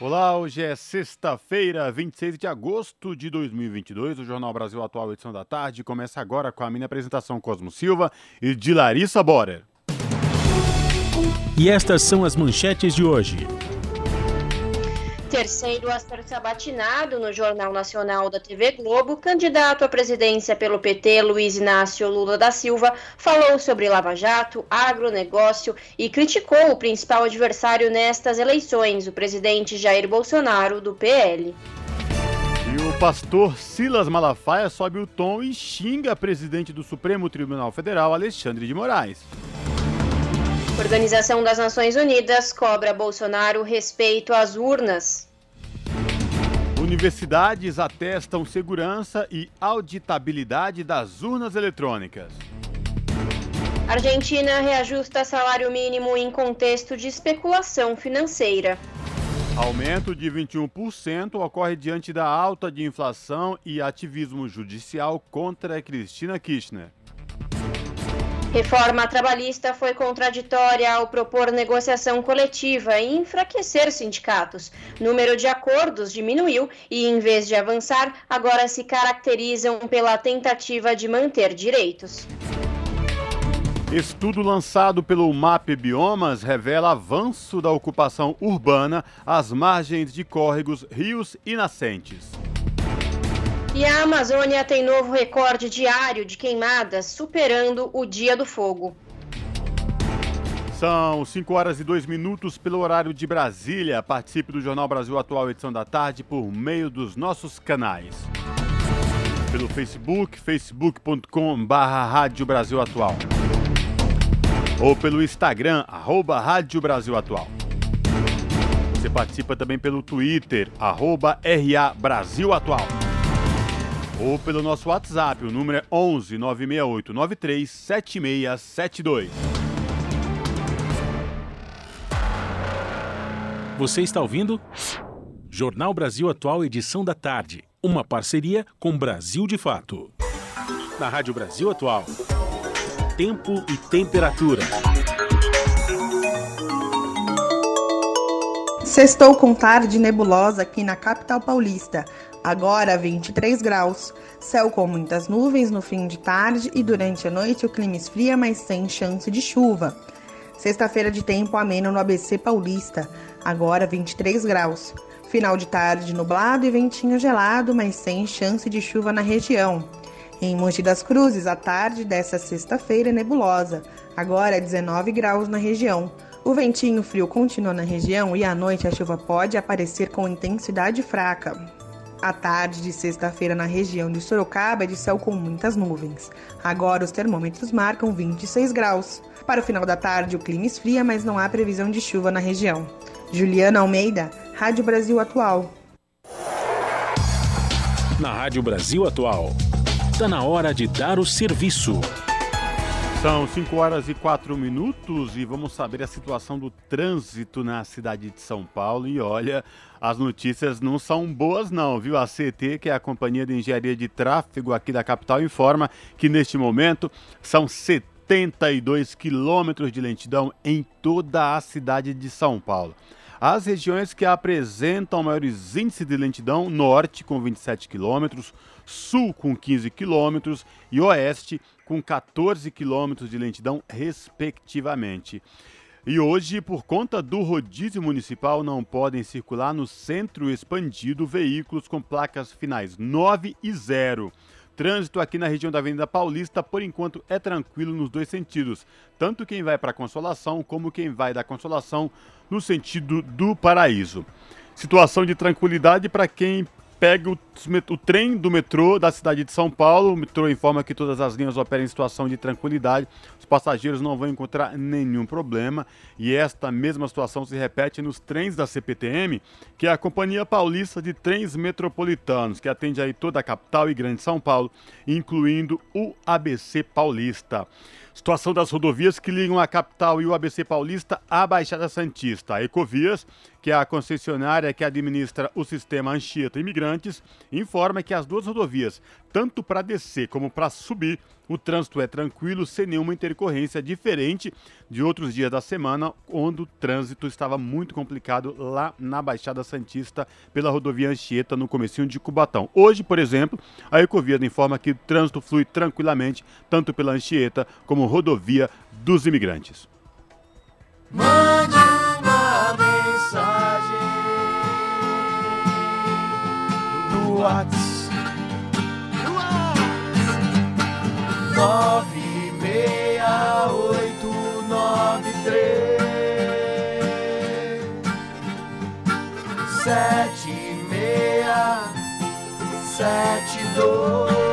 Olá, hoje é sexta-feira, 26 de agosto de 2022. O Jornal Brasil Atual, edição da tarde, começa agora com a minha apresentação Cosmo Silva e de Larissa Borer. E estas são as manchetes de hoje. Terceiro a ser sabatinado no Jornal Nacional da TV Globo, candidato à presidência pelo PT, Luiz Inácio Lula da Silva, falou sobre Lava Jato, agronegócio e criticou o principal adversário nestas eleições, o presidente Jair Bolsonaro, do PL. E o pastor Silas Malafaia sobe o tom e xinga presidente do Supremo Tribunal Federal, Alexandre de Moraes. Organização das Nações Unidas cobra Bolsonaro respeito às urnas. Universidades atestam segurança e auditabilidade das urnas eletrônicas. Argentina reajusta salário mínimo em contexto de especulação financeira. Aumento de 21% ocorre diante da alta de inflação e ativismo judicial contra Cristina Kirchner. Reforma trabalhista foi contraditória ao propor negociação coletiva e enfraquecer sindicatos. Número de acordos diminuiu e, em vez de avançar, agora se caracterizam pela tentativa de manter direitos. Estudo lançado pelo MAP Biomas revela avanço da ocupação urbana às margens de córregos, rios e nascentes. E a Amazônia tem novo recorde diário de queimadas, superando o Dia do Fogo. São 5 horas e 2 minutos pelo horário de Brasília. Participe do Jornal Brasil Atual, edição da tarde, por meio dos nossos canais. Pelo Facebook, facebook.com.br Rádio Brasil Atual. Ou pelo Instagram, arroba Rádio Brasil Atual. Você participa também pelo Twitter, arroba RA Brasil Atual ou pelo nosso WhatsApp, o número é 11 968 93 7672. Você está ouvindo? Jornal Brasil Atual, edição da tarde. Uma parceria com Brasil de Fato. Na Rádio Brasil Atual. Tempo e temperatura. Sextou com tarde nebulosa aqui na capital paulista. Agora 23 graus. Céu com muitas nuvens no fim de tarde e durante a noite o clima esfria, mas sem chance de chuva. Sexta-feira de tempo ameno no ABC Paulista. Agora 23 graus. Final de tarde nublado e ventinho gelado, mas sem chance de chuva na região. Em Monte das Cruzes, a tarde dessa sexta-feira é nebulosa. Agora 19 graus na região. O ventinho frio continua na região e à noite a chuva pode aparecer com intensidade fraca. A tarde de sexta-feira na região de Sorocaba é de céu com muitas nuvens. Agora os termômetros marcam 26 graus. Para o final da tarde o clima esfria, mas não há previsão de chuva na região. Juliana Almeida, Rádio Brasil Atual. Na Rádio Brasil Atual, está na hora de dar o serviço. São 5 horas e 4 minutos e vamos saber a situação do trânsito na cidade de São Paulo. E olha, as notícias não são boas não, viu? A CT, que é a Companhia de Engenharia de Tráfego aqui da capital, informa que neste momento são 72 quilômetros de lentidão em toda a cidade de São Paulo. As regiões que apresentam maiores índices de lentidão, norte com 27 quilômetros, sul com 15 quilômetros e oeste com 14 quilômetros de lentidão, respectivamente. E hoje, por conta do rodízio municipal, não podem circular no centro expandido veículos com placas finais 9 e 0. Trânsito aqui na região da Avenida Paulista, por enquanto, é tranquilo nos dois sentidos. Tanto quem vai para a Consolação, como quem vai da Consolação no sentido do Paraíso. Situação de tranquilidade para quem pega o, o, trem do metrô da cidade de São Paulo. O metrô informa que todas as linhas operam em situação de tranquilidade. Os passageiros não vão encontrar nenhum problema. E esta mesma situação se repete nos trens da CPTM, que é a Companhia Paulista de Trens Metropolitanos, que atende aí toda a capital e grande São Paulo, incluindo o ABC Paulista. Situação das rodovias que ligam a capital e o ABC Paulista à Baixada Santista. A Ecovias, que é a concessionária que administra o sistema Anchieta Imigrantes, informa que as duas rodovias, tanto para descer como para subir, o trânsito é tranquilo, sem nenhuma intercorrência, diferente de outros dias da semana, onde o trânsito estava muito complicado lá na Baixada Santista, pela rodovia Anchieta, no comecinho de Cubatão. Hoje, por exemplo, a Ecovia informa que o trânsito flui tranquilamente, tanto pela Anchieta como rodovia dos imigrantes. Mande WhatsApp nove meia oito nove três. Sete meia sete dois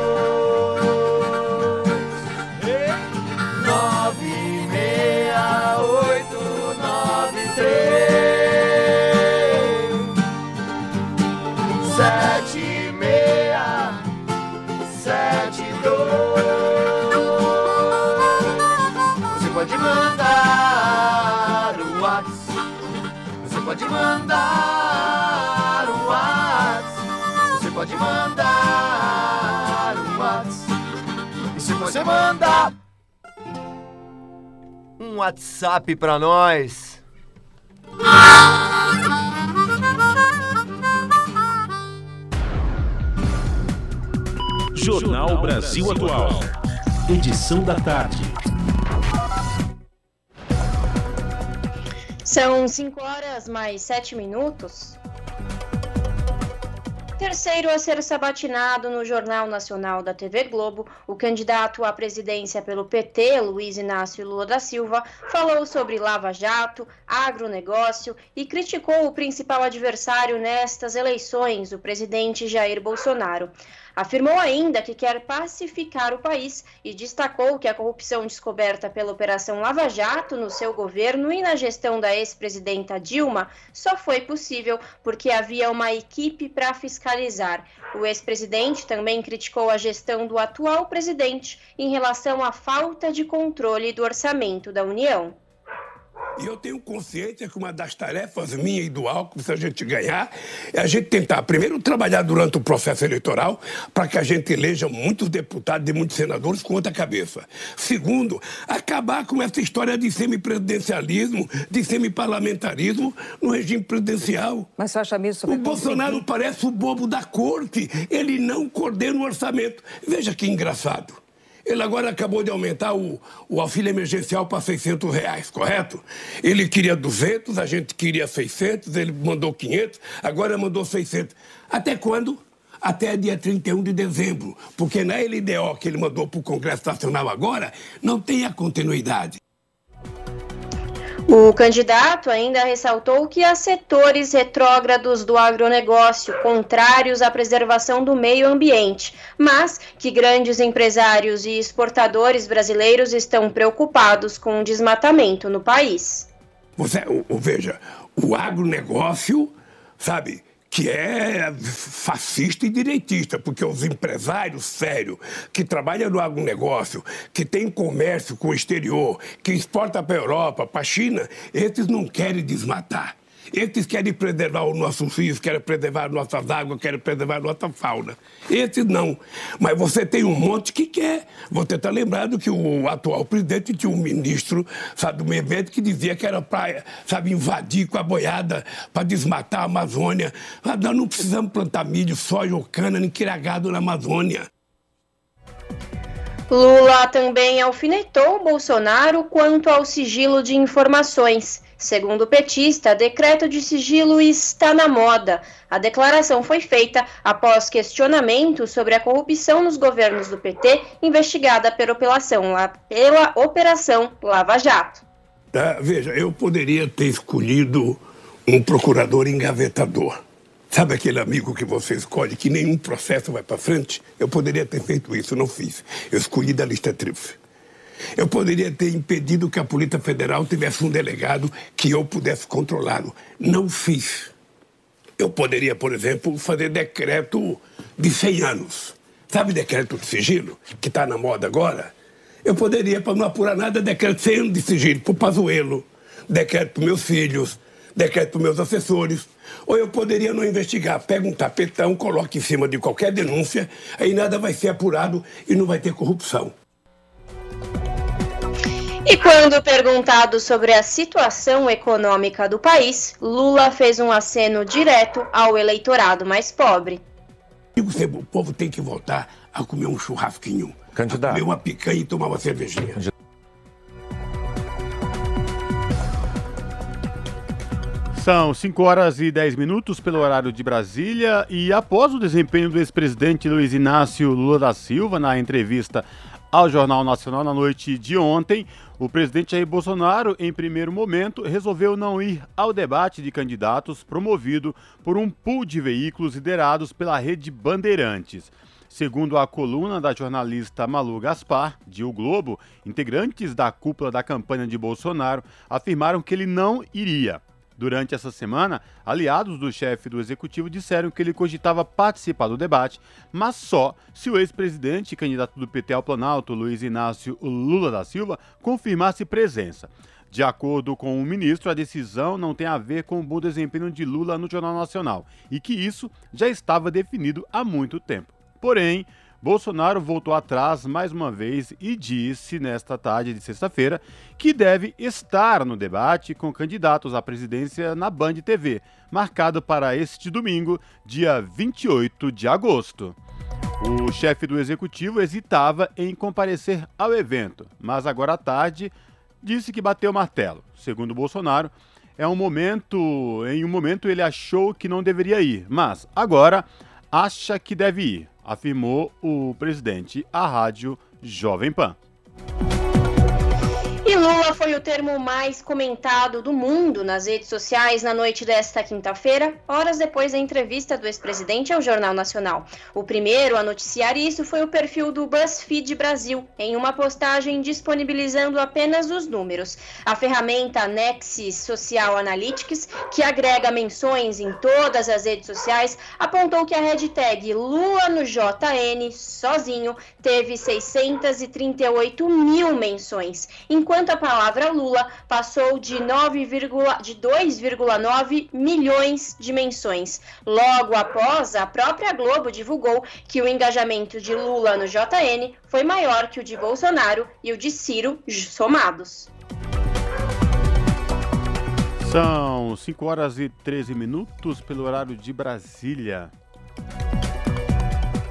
Mandar um WhatsApp pra nós. Jornal Brasil Atual. Edição da tarde. São 5 horas mais 7 minutos. Terceiro a ser sabatinado no Jornal Nacional da TV Globo, o candidato à presidência pelo PT, Luiz Inácio Lula da Silva, falou sobre Lava Jato, agronegócio e criticou o principal adversário nestas eleições, o presidente Jair Bolsonaro. Afirmou ainda que quer pacificar o país e destacou que a corrupção descoberta pela Operação Lava Jato no seu governo e na gestão da ex-presidenta Dilma só foi possível porque havia uma equipe para fiscalizar. O ex-presidente também criticou a gestão do atual presidente em relação à falta de controle do orçamento da União. E eu tenho consciência que uma das tarefas minha e do Alckmin, se a gente ganhar, é a gente tentar, primeiro, trabalhar durante o processo eleitoral para que a gente eleja muitos deputados e muitos senadores com outra cabeça. Segundo, acabar com essa história de semipresidencialismo, de semiparlamentarismo no regime presidencial. Mas você acha mesmo O Bolsonaro parece o bobo da corte. Ele não coordena o orçamento. Veja que engraçado. Ele agora acabou de aumentar o, o auxílio emergencial para 600 reais, correto? Ele queria 200, a gente queria 600, ele mandou 500, agora mandou 600. Até quando? Até dia 31 de dezembro, porque na LDO que ele mandou para o Congresso Nacional agora, não tem a continuidade. O candidato ainda ressaltou que há setores retrógrados do agronegócio, contrários à preservação do meio ambiente, mas que grandes empresários e exportadores brasileiros estão preocupados com o desmatamento no país. Você, veja, o agronegócio, sabe, que é fascista e direitista, porque os empresários sérios que trabalham no agronegócio, que tem comércio com o exterior, que exporta para a Europa, para a China, esses não querem desmatar. Esses querem preservar os nossos rios, querem preservar nossas águas, querem preservar nossa fauna. Esses não. Mas você tem um monte que quer. Você está lembrado que o atual presidente tinha um ministro, sabe, do ambiente que dizia que era para, sabe, invadir com a boiada, para desmatar a Amazônia. Nós não precisamos plantar milho, soja ou cana, nem quiragado na Amazônia. Lula também alfinetou Bolsonaro quanto ao sigilo de informações. Segundo o petista, decreto de sigilo está na moda. A declaração foi feita após questionamento sobre a corrupção nos governos do PT, investigada pela Operação, pela operação Lava Jato. Tá, veja, eu poderia ter escolhido um procurador engavetador Sabe aquele amigo que você escolhe que nenhum processo vai para frente? Eu poderia ter feito isso, não fiz. Eu escolhi da lista tríplice. Eu poderia ter impedido que a Polícia Federal tivesse um delegado que eu pudesse controlá-lo. Não fiz. Eu poderia, por exemplo, fazer decreto de 100 anos. Sabe decreto de sigilo, que está na moda agora? Eu poderia, para não apurar nada, decreto de 100 anos de sigilo para o Pazuelo, decreto para meus filhos, decreto para meus assessores. Ou eu poderia não investigar, pega um tapetão, coloca em cima de qualquer denúncia, aí nada vai ser apurado e não vai ter corrupção. E quando perguntado sobre a situação econômica do país, Lula fez um aceno direto ao eleitorado mais pobre. O povo tem que voltar a comer um churrasquinho, Candidato. a comer uma picanha e tomar uma cervejinha. São 5 horas e 10 minutos pelo horário de Brasília e após o desempenho do ex-presidente Luiz Inácio Lula da Silva na entrevista ao Jornal Nacional na noite de ontem, o presidente Jair Bolsonaro, em primeiro momento, resolveu não ir ao debate de candidatos promovido por um pool de veículos liderados pela rede Bandeirantes. Segundo a coluna da jornalista Malu Gaspar, de O Globo, integrantes da cúpula da campanha de Bolsonaro afirmaram que ele não iria. Durante essa semana, aliados do chefe do executivo disseram que ele cogitava participar do debate, mas só se o ex-presidente e candidato do PT ao Planalto, Luiz Inácio Lula da Silva, confirmasse presença. De acordo com o ministro, a decisão não tem a ver com o bom desempenho de Lula no Jornal Nacional e que isso já estava definido há muito tempo. Porém, Bolsonaro voltou atrás mais uma vez e disse nesta tarde de sexta-feira que deve estar no debate com candidatos à presidência na Band TV, marcado para este domingo, dia 28 de agosto. O chefe do executivo hesitava em comparecer ao evento, mas agora à tarde disse que bateu o martelo. Segundo Bolsonaro, é um momento, em um momento ele achou que não deveria ir, mas agora acha que deve ir afirmou o presidente à rádio Jovem Pan. Lula foi o termo mais comentado do mundo nas redes sociais na noite desta quinta-feira, horas depois da entrevista do ex-presidente ao Jornal Nacional. O primeiro a noticiar isso foi o perfil do BuzzFeed Brasil, em uma postagem disponibilizando apenas os números. A ferramenta Nexus Social Analytics, que agrega menções em todas as redes sociais, apontou que a hashtag Lula no JN sozinho teve 638 mil menções, enquanto enquanto a palavra Lula passou de, 9, de 2,9 milhões de menções. Logo após, a própria Globo divulgou que o engajamento de Lula no JN foi maior que o de Bolsonaro e o de Ciro somados. São 5 horas e 13 minutos pelo horário de Brasília.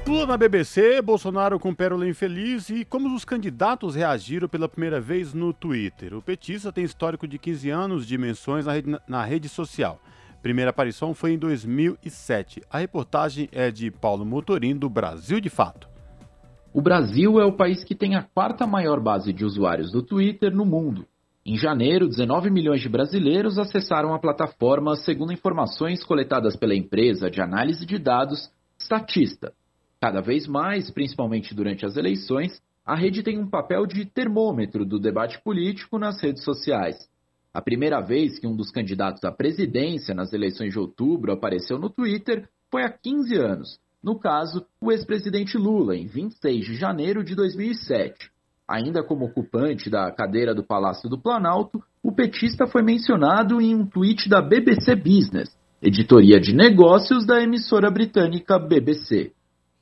Lula na BBC, Bolsonaro com pérola infeliz e como os candidatos reagiram pela primeira vez no Twitter. O petista tem histórico de 15 anos de menções na rede, na rede social. Primeira aparição foi em 2007. A reportagem é de Paulo Motorim, do Brasil de Fato. O Brasil é o país que tem a quarta maior base de usuários do Twitter no mundo. Em janeiro, 19 milhões de brasileiros acessaram a plataforma, segundo informações coletadas pela empresa de análise de dados Statista. Cada vez mais, principalmente durante as eleições, a rede tem um papel de termômetro do debate político nas redes sociais. A primeira vez que um dos candidatos à presidência nas eleições de outubro apareceu no Twitter foi há 15 anos. No caso, o ex-presidente Lula, em 26 de janeiro de 2007. Ainda como ocupante da cadeira do Palácio do Planalto, o petista foi mencionado em um tweet da BBC Business, editoria de negócios da emissora britânica BBC.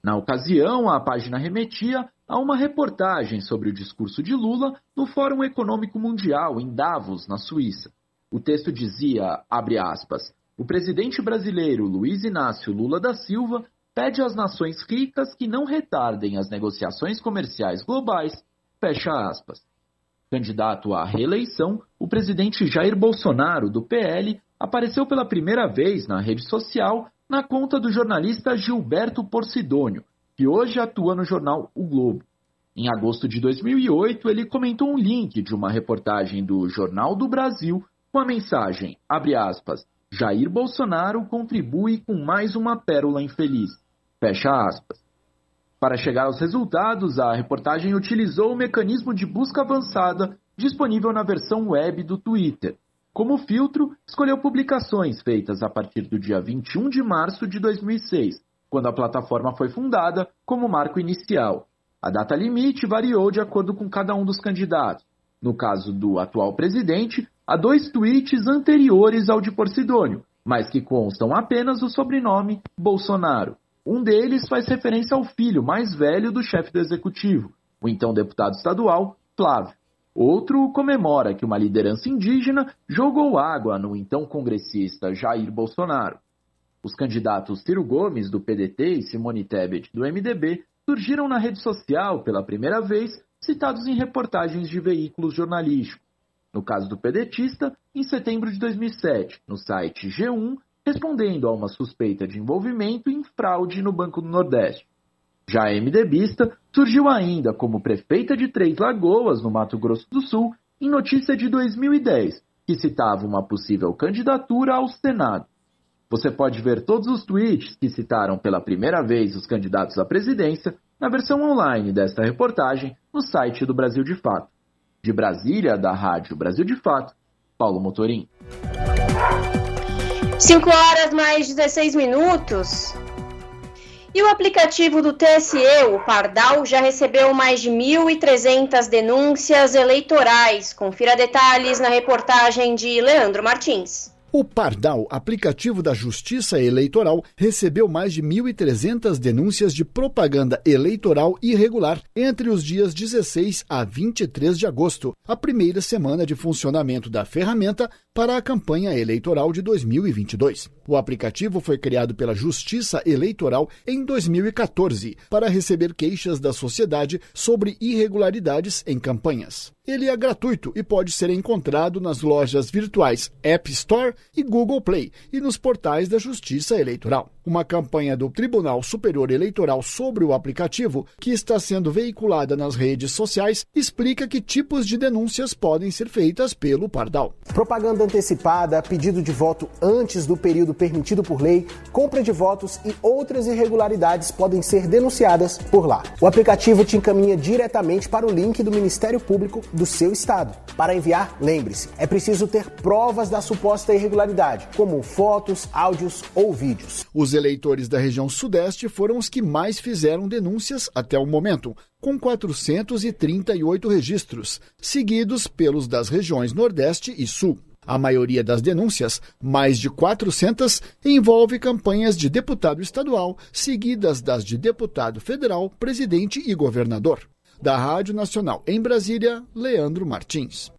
Na ocasião, a página remetia a uma reportagem sobre o discurso de Lula no Fórum Econômico Mundial em Davos, na Suíça. O texto dizia, abre aspas, o presidente brasileiro Luiz Inácio Lula da Silva pede às nações ricas que não retardem as negociações comerciais globais, fecha aspas. Candidato à reeleição, o presidente Jair Bolsonaro, do PL, apareceu pela primeira vez na rede social na conta do jornalista Gilberto Porcidônio, que hoje atua no jornal O Globo. Em agosto de 2008, ele comentou um link de uma reportagem do Jornal do Brasil com a mensagem, abre aspas, Jair Bolsonaro contribui com mais uma pérola infeliz. Fecha aspas. Para chegar aos resultados, a reportagem utilizou o mecanismo de busca avançada disponível na versão web do Twitter. Como filtro, escolheu publicações feitas a partir do dia 21 de março de 2006, quando a plataforma foi fundada como marco inicial. A data limite variou de acordo com cada um dos candidatos. No caso do atual presidente, há dois tweets anteriores ao de Porcidônio, mas que constam apenas o sobrenome Bolsonaro. Um deles faz referência ao filho mais velho do chefe do executivo, o então deputado estadual Flávio. Outro comemora que uma liderança indígena jogou água no então congressista Jair Bolsonaro. Os candidatos Ciro Gomes, do PDT, e Simone Tebet, do MDB, surgiram na rede social pela primeira vez, citados em reportagens de veículos jornalísticos. No caso do pedetista, em setembro de 2007, no site G1, respondendo a uma suspeita de envolvimento em fraude no Banco do Nordeste. Já MDBista surgiu ainda como prefeita de Três Lagoas, no Mato Grosso do Sul, em notícia de 2010, que citava uma possível candidatura ao Senado. Você pode ver todos os tweets que citaram pela primeira vez os candidatos à presidência na versão online desta reportagem no site do Brasil de Fato. De Brasília, da Rádio Brasil de Fato, Paulo Motorim. 5 horas mais 16 minutos. E o aplicativo do TSE, o Pardal, já recebeu mais de 1.300 denúncias eleitorais. Confira detalhes na reportagem de Leandro Martins. O Pardal, aplicativo da Justiça Eleitoral, recebeu mais de 1.300 denúncias de propaganda eleitoral irregular entre os dias 16 a 23 de agosto, a primeira semana de funcionamento da ferramenta para a campanha eleitoral de 2022. O aplicativo foi criado pela Justiça Eleitoral em 2014 para receber queixas da sociedade sobre irregularidades em campanhas. Ele é gratuito e pode ser encontrado nas lojas virtuais App Store e Google Play e nos portais da Justiça Eleitoral. Uma campanha do Tribunal Superior Eleitoral sobre o aplicativo, que está sendo veiculada nas redes sociais, explica que tipos de denúncias podem ser feitas pelo Pardal. Propaganda antecipada, pedido de voto antes do período permitido por lei, compra de votos e outras irregularidades podem ser denunciadas por lá. O aplicativo te encaminha diretamente para o link do Ministério Público do seu estado. Para enviar, lembre-se, é preciso ter provas da suposta irregularidade, como fotos, áudios ou vídeos. Os eleitores da região Sudeste foram os que mais fizeram denúncias até o momento, com 438 registros, seguidos pelos das regiões Nordeste e Sul. A maioria das denúncias, mais de 400, envolve campanhas de deputado estadual, seguidas das de deputado federal, presidente e governador. Da Rádio Nacional em Brasília, Leandro Martins.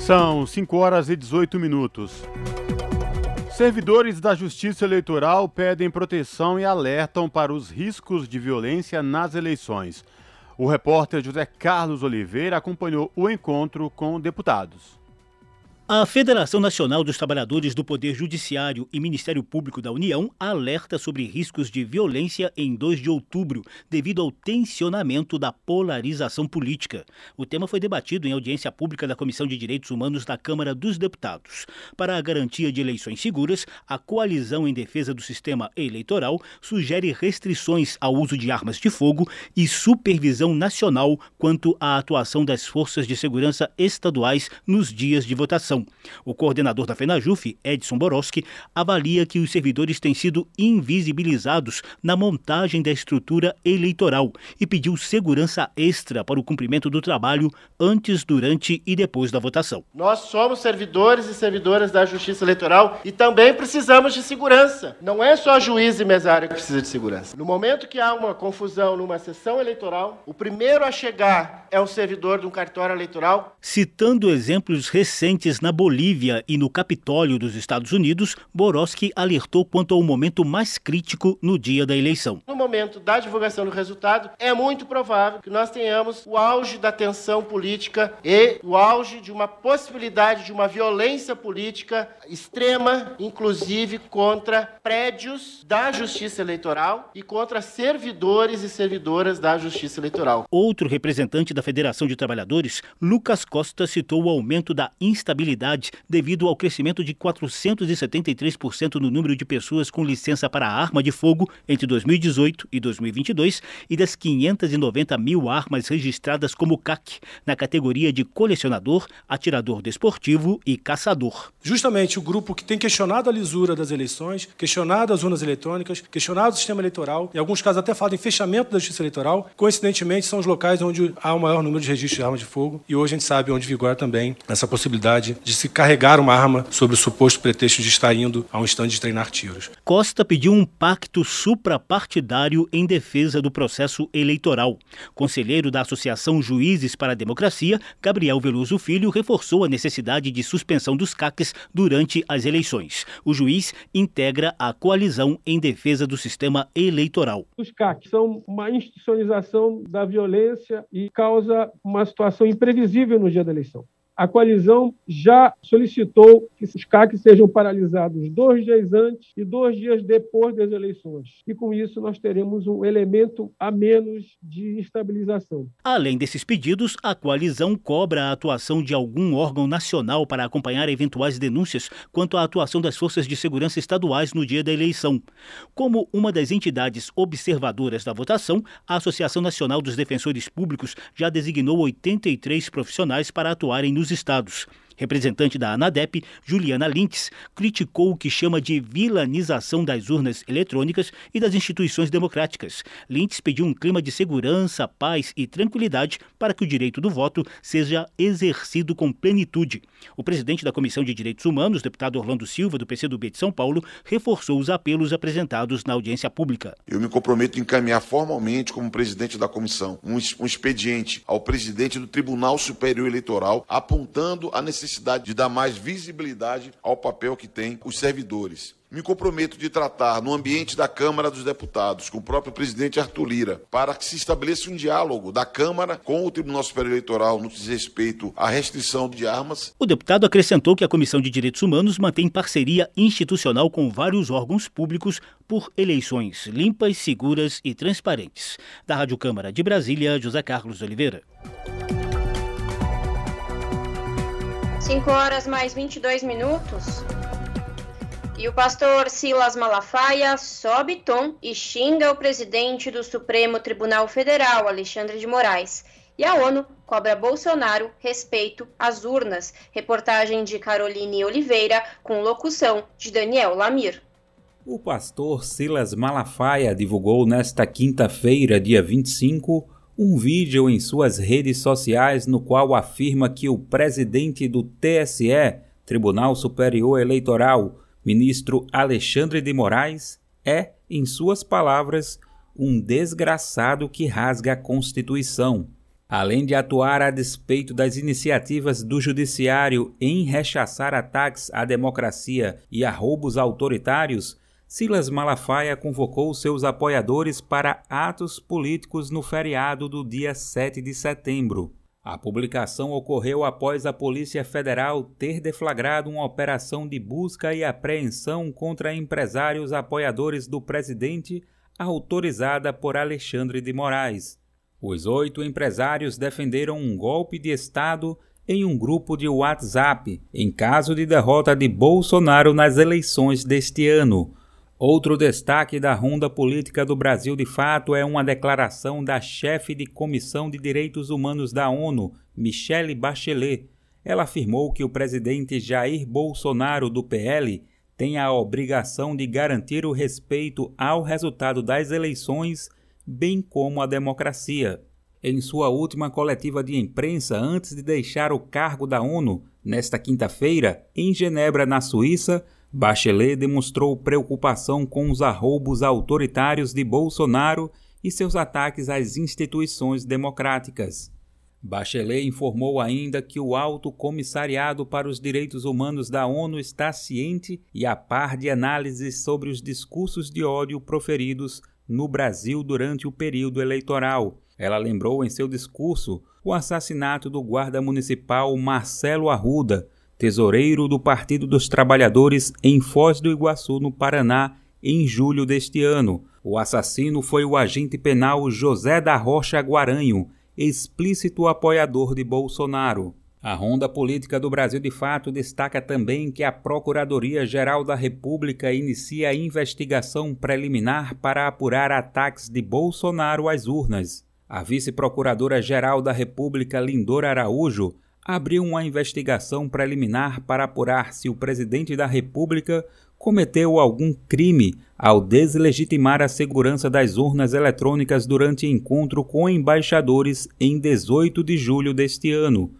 São 5 horas e 18 minutos. Servidores da Justiça Eleitoral pedem proteção e alertam para os riscos de violência nas eleições. O repórter José Carlos Oliveira acompanhou o encontro com deputados. A Federação Nacional dos Trabalhadores do Poder Judiciário e Ministério Público da União alerta sobre riscos de violência em 2 de outubro, devido ao tensionamento da polarização política. O tema foi debatido em audiência pública da Comissão de Direitos Humanos da Câmara dos Deputados. Para a garantia de eleições seguras, a Coalizão em Defesa do Sistema Eleitoral sugere restrições ao uso de armas de fogo e supervisão nacional quanto à atuação das forças de segurança estaduais nos dias de votação. O coordenador da FENAJUF, Edson Boroski, avalia que os servidores têm sido invisibilizados na montagem da estrutura eleitoral e pediu segurança extra para o cumprimento do trabalho antes, durante e depois da votação. Nós somos servidores e servidoras da Justiça Eleitoral e também precisamos de segurança. Não é só juiz e mesário que precisa de segurança. No momento que há uma confusão numa sessão eleitoral, o primeiro a chegar é o servidor de um cartório eleitoral. Citando exemplos recentes na na Bolívia e no Capitólio dos Estados Unidos, Boroski alertou quanto ao momento mais crítico no dia da eleição. No momento da divulgação do resultado, é muito provável que nós tenhamos o auge da tensão política e o auge de uma possibilidade de uma violência política extrema, inclusive contra prédios da Justiça Eleitoral e contra servidores e servidoras da Justiça Eleitoral. Outro representante da Federação de Trabalhadores, Lucas Costa, citou o aumento da instabilidade devido ao crescimento de 473% no número de pessoas com licença para arma de fogo entre 2018 e 2022 e das 590 mil armas registradas como CAC na categoria de colecionador, atirador desportivo e caçador. Justamente o grupo que tem questionado a lisura das eleições, questionado as urnas eletrônicas, questionado o sistema eleitoral, em alguns casos até falado em fechamento da justiça eleitoral, coincidentemente são os locais onde há o maior número de registros de armas de fogo e hoje a gente sabe onde vigora também essa possibilidade de se carregar uma arma sob o suposto pretexto de estar indo a um estande de treinar tiros. Costa pediu um pacto suprapartidário em defesa do processo eleitoral. Conselheiro da Associação Juízes para a Democracia, Gabriel Veloso Filho reforçou a necessidade de suspensão dos CACs durante as eleições. O juiz integra a coalizão em defesa do sistema eleitoral. Os CACs são uma institucionalização da violência e causa uma situação imprevisível no dia da eleição a coalizão já solicitou que os CACs sejam paralisados dois dias antes e dois dias depois das eleições. E com isso nós teremos um elemento a menos de estabilização. Além desses pedidos, a coalizão cobra a atuação de algum órgão nacional para acompanhar eventuais denúncias quanto à atuação das forças de segurança estaduais no dia da eleição. Como uma das entidades observadoras da votação, a Associação Nacional dos Defensores Públicos já designou 83 profissionais para atuarem nos estados. Representante da ANADEP, Juliana Lintz, criticou o que chama de vilanização das urnas eletrônicas e das instituições democráticas. Lintz pediu um clima de segurança, paz e tranquilidade para que o direito do voto seja exercido com plenitude. O presidente da Comissão de Direitos Humanos, deputado Orlando Silva, do PCdoB de São Paulo, reforçou os apelos apresentados na audiência pública. Eu me comprometo a encaminhar formalmente, como presidente da comissão, um expediente ao presidente do Tribunal Superior Eleitoral, apontando a necessidade necessidade de dar mais visibilidade ao papel que têm os servidores. Me comprometo de tratar no ambiente da Câmara dos Deputados, com o próprio presidente Arthur Lira, para que se estabeleça um diálogo da Câmara com o Tribunal Superior Eleitoral no que diz respeito à restrição de armas. O deputado acrescentou que a Comissão de Direitos Humanos mantém parceria institucional com vários órgãos públicos por eleições limpas, seguras e transparentes. Da Rádio Câmara de Brasília, José Carlos Oliveira. 5 horas mais 22 minutos. E o pastor Silas Malafaia sobe tom e xinga o presidente do Supremo Tribunal Federal, Alexandre de Moraes. E a ONU cobra Bolsonaro respeito às urnas. Reportagem de Caroline Oliveira, com locução de Daniel Lamir. O pastor Silas Malafaia divulgou nesta quinta-feira, dia 25, um vídeo em suas redes sociais no qual afirma que o presidente do TSE, Tribunal Superior Eleitoral, ministro Alexandre de Moraes, é, em suas palavras, um desgraçado que rasga a Constituição. Além de atuar a despeito das iniciativas do Judiciário em rechaçar ataques à democracia e a roubos autoritários, Silas Malafaia convocou seus apoiadores para atos políticos no feriado do dia 7 de setembro. A publicação ocorreu após a Polícia Federal ter deflagrado uma operação de busca e apreensão contra empresários apoiadores do presidente, autorizada por Alexandre de Moraes. Os oito empresários defenderam um golpe de Estado em um grupo de WhatsApp em caso de derrota de Bolsonaro nas eleições deste ano. Outro destaque da ronda política do Brasil de fato é uma declaração da chefe de Comissão de Direitos Humanos da ONU, Michelle Bachelet. Ela afirmou que o presidente Jair Bolsonaro, do PL, tem a obrigação de garantir o respeito ao resultado das eleições, bem como a democracia. Em sua última coletiva de imprensa antes de deixar o cargo da ONU, nesta quinta-feira, em Genebra, na Suíça, Bachelet demonstrou preocupação com os arroubos autoritários de Bolsonaro e seus ataques às instituições democráticas. Bachelet informou ainda que o Alto Comissariado para os Direitos Humanos da ONU está ciente e a par de análises sobre os discursos de ódio proferidos no Brasil durante o período eleitoral. Ela lembrou em seu discurso o assassinato do guarda municipal Marcelo Arruda, tesoureiro do Partido dos Trabalhadores em Foz do Iguaçu, no Paraná, em julho deste ano. O assassino foi o agente penal José da Rocha Guaranho, explícito apoiador de Bolsonaro. A Ronda Política do Brasil de Fato destaca também que a Procuradoria-Geral da República inicia a investigação preliminar para apurar ataques de Bolsonaro às urnas. A vice-procuradora-geral da República, Lindor Araújo, abriu uma investigação preliminar para apurar se o presidente da República cometeu algum crime ao deslegitimar a segurança das urnas eletrônicas durante encontro com embaixadores em 18 de julho deste ano.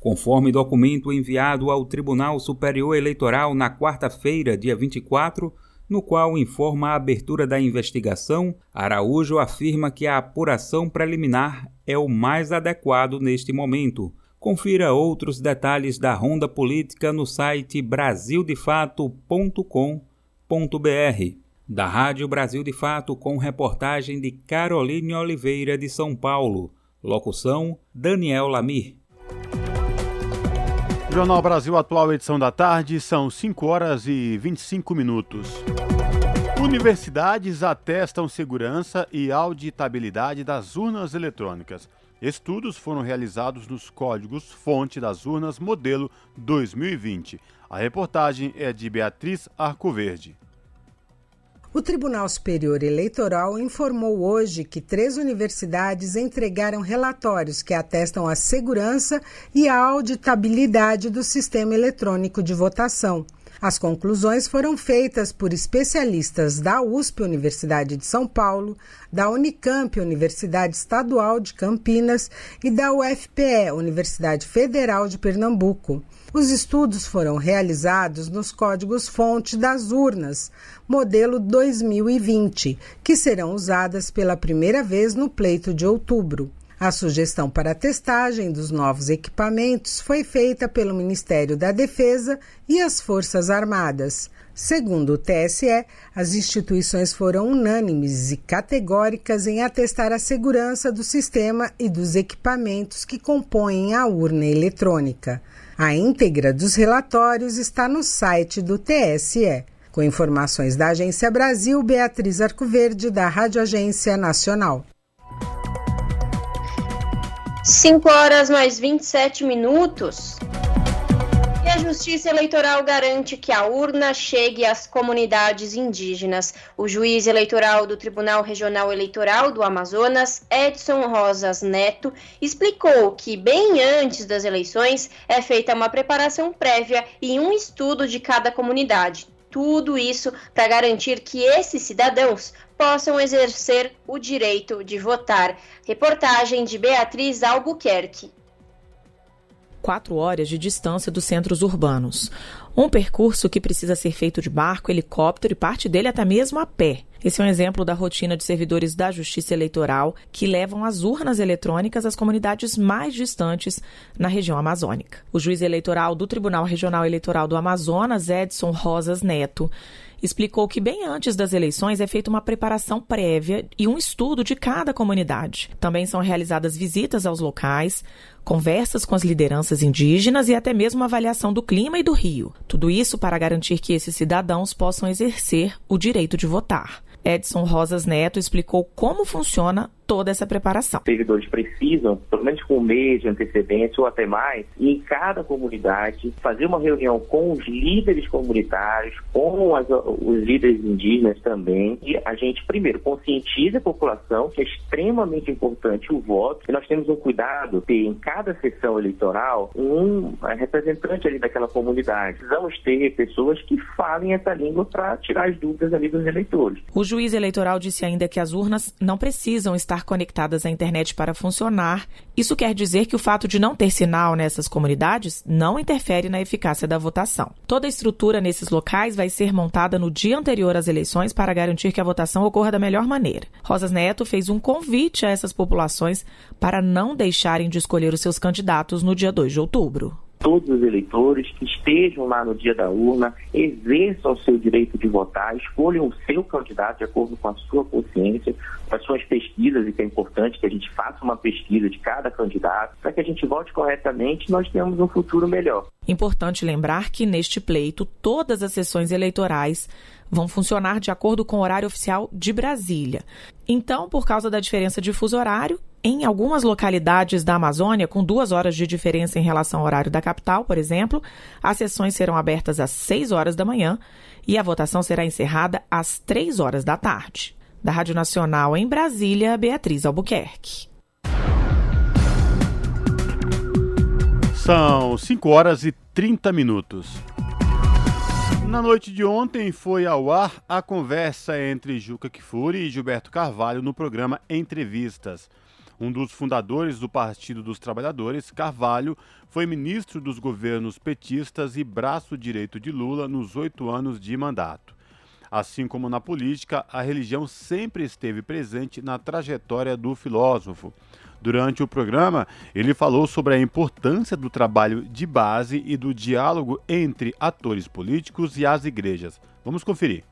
Conforme documento enviado ao Tribunal Superior Eleitoral na quarta-feira, dia 24, no qual informa a abertura da investigação, Araújo afirma que a apuração preliminar é o mais adequado neste momento. Confira outros detalhes da ronda política no site brasildefato.com.br. Da Rádio Brasil de Fato, com reportagem de Caroline Oliveira de São Paulo. Locução: Daniel Lamir. Jornal Brasil Atual, edição da tarde, são 5 horas e 25 minutos. Universidades atestam segurança e auditabilidade das urnas eletrônicas. Estudos foram realizados nos códigos-fonte das urnas modelo 2020. A reportagem é de Beatriz Arcoverde. O Tribunal Superior Eleitoral informou hoje que três universidades entregaram relatórios que atestam a segurança e a auditabilidade do sistema eletrônico de votação. As conclusões foram feitas por especialistas da USP, Universidade de São Paulo, da Unicamp, Universidade Estadual de Campinas, e da UFPE, Universidade Federal de Pernambuco. Os estudos foram realizados nos códigos-fonte das urnas, modelo 2020, que serão usadas pela primeira vez no pleito de outubro. A sugestão para a testagem dos novos equipamentos foi feita pelo Ministério da Defesa e as Forças Armadas. Segundo o TSE, as instituições foram unânimes e categóricas em atestar a segurança do sistema e dos equipamentos que compõem a urna eletrônica. A íntegra dos relatórios está no site do TSE. Com informações da Agência Brasil, Beatriz Arcoverde, da Rádio Agência Nacional. 5 horas mais 27 minutos. E a Justiça Eleitoral garante que a urna chegue às comunidades indígenas. O juiz eleitoral do Tribunal Regional Eleitoral do Amazonas, Edson Rosas Neto, explicou que, bem antes das eleições, é feita uma preparação prévia e um estudo de cada comunidade tudo isso para garantir que esses cidadãos possam exercer o direito de votar. Reportagem de Beatriz Albuquerque. Quatro horas de distância dos centros urbanos. Um percurso que precisa ser feito de barco, helicóptero e parte dele até mesmo a pé. Esse é um exemplo da rotina de servidores da Justiça Eleitoral que levam as urnas eletrônicas às comunidades mais distantes na região amazônica. O juiz eleitoral do Tribunal Regional Eleitoral do Amazonas, Edson Rosas Neto, explicou que bem antes das eleições é feita uma preparação prévia e um estudo de cada comunidade. Também são realizadas visitas aos locais, conversas com as lideranças indígenas e até mesmo avaliação do clima e do rio. Tudo isso para garantir que esses cidadãos possam exercer o direito de votar. Edson Rosas Neto explicou como funciona toda essa preparação. Os servidores precisam, pelo menos com um mês de antecedência ou até mais, em cada comunidade, fazer uma reunião com os líderes comunitários, com as, os líderes indígenas também. E a gente, primeiro, conscientiza a população que é extremamente importante o voto. E nós temos um cuidado de em cada sessão eleitoral um é, representante ali daquela comunidade. Precisamos ter pessoas que falem essa língua para tirar as dúvidas ali dos eleitores. O juiz eleitoral disse ainda que as urnas não precisam estar estar conectadas à internet para funcionar. Isso quer dizer que o fato de não ter sinal nessas comunidades não interfere na eficácia da votação. Toda a estrutura nesses locais vai ser montada no dia anterior às eleições para garantir que a votação ocorra da melhor maneira. Rosas Neto fez um convite a essas populações para não deixarem de escolher os seus candidatos no dia 2 de outubro todos os eleitores que estejam lá no dia da urna, exerçam o seu direito de votar, escolham o seu candidato de acordo com a sua consciência, com as suas pesquisas, e que é importante que a gente faça uma pesquisa de cada candidato, para que a gente vote corretamente e nós tenhamos um futuro melhor. Importante lembrar que neste pleito, todas as sessões eleitorais vão funcionar de acordo com o horário oficial de Brasília. Então, por causa da diferença de fuso horário, em algumas localidades da Amazônia, com duas horas de diferença em relação ao horário da capital, por exemplo, as sessões serão abertas às 6 horas da manhã e a votação será encerrada às 3 horas da tarde. Da Rádio Nacional em Brasília, Beatriz Albuquerque. São 5 horas e 30 minutos. Na noite de ontem foi ao ar a conversa entre Juca Kfouri e Gilberto Carvalho no programa Entrevistas. Um dos fundadores do Partido dos Trabalhadores, Carvalho, foi ministro dos governos petistas e braço direito de Lula nos oito anos de mandato. Assim como na política, a religião sempre esteve presente na trajetória do filósofo. Durante o programa, ele falou sobre a importância do trabalho de base e do diálogo entre atores políticos e as igrejas. Vamos conferir.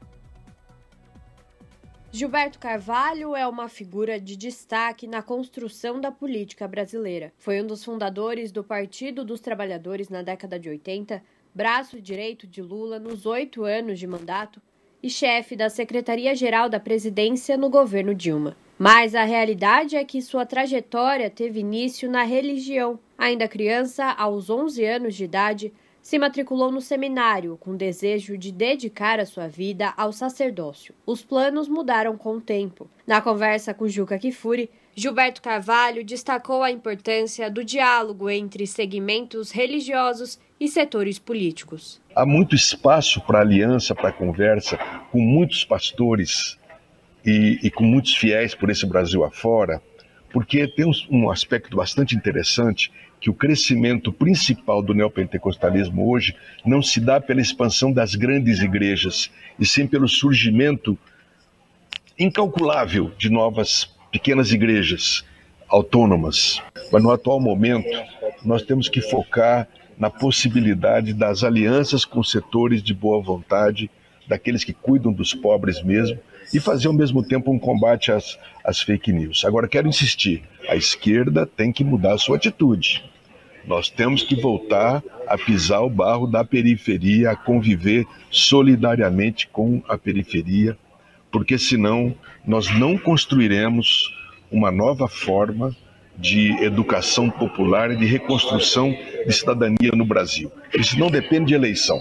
Gilberto Carvalho é uma figura de destaque na construção da política brasileira. Foi um dos fundadores do Partido dos Trabalhadores na década de 80, braço direito de Lula nos oito anos de mandato e chefe da Secretaria-Geral da Presidência no governo Dilma. Mas a realidade é que sua trajetória teve início na religião. Ainda criança, aos 11 anos de idade, se matriculou no seminário com desejo de dedicar a sua vida ao sacerdócio. Os planos mudaram com o tempo. Na conversa com Juca Kifuri, Gilberto Carvalho destacou a importância do diálogo entre segmentos religiosos e setores políticos. Há muito espaço para aliança, para conversa com muitos pastores e, e, com muitos fiéis por esse Brasil afora, porque tem um, aspecto bastante interessante que o crescimento principal do neopentecostalismo hoje não se dá pela expansão das grandes igrejas, e sim pelo surgimento incalculável de novas pequenas igrejas autônomas. Mas no atual momento, nós temos que focar na possibilidade das alianças com setores de boa vontade, daqueles que cuidam dos pobres mesmo, e fazer ao mesmo tempo um combate às, às fake news. Agora, quero insistir: a esquerda tem que mudar a sua atitude. Nós temos que voltar a pisar o barro da periferia, a conviver solidariamente com a periferia, porque senão nós não construiremos uma nova forma de educação popular e de reconstrução de cidadania no Brasil. Isso não depende de eleição.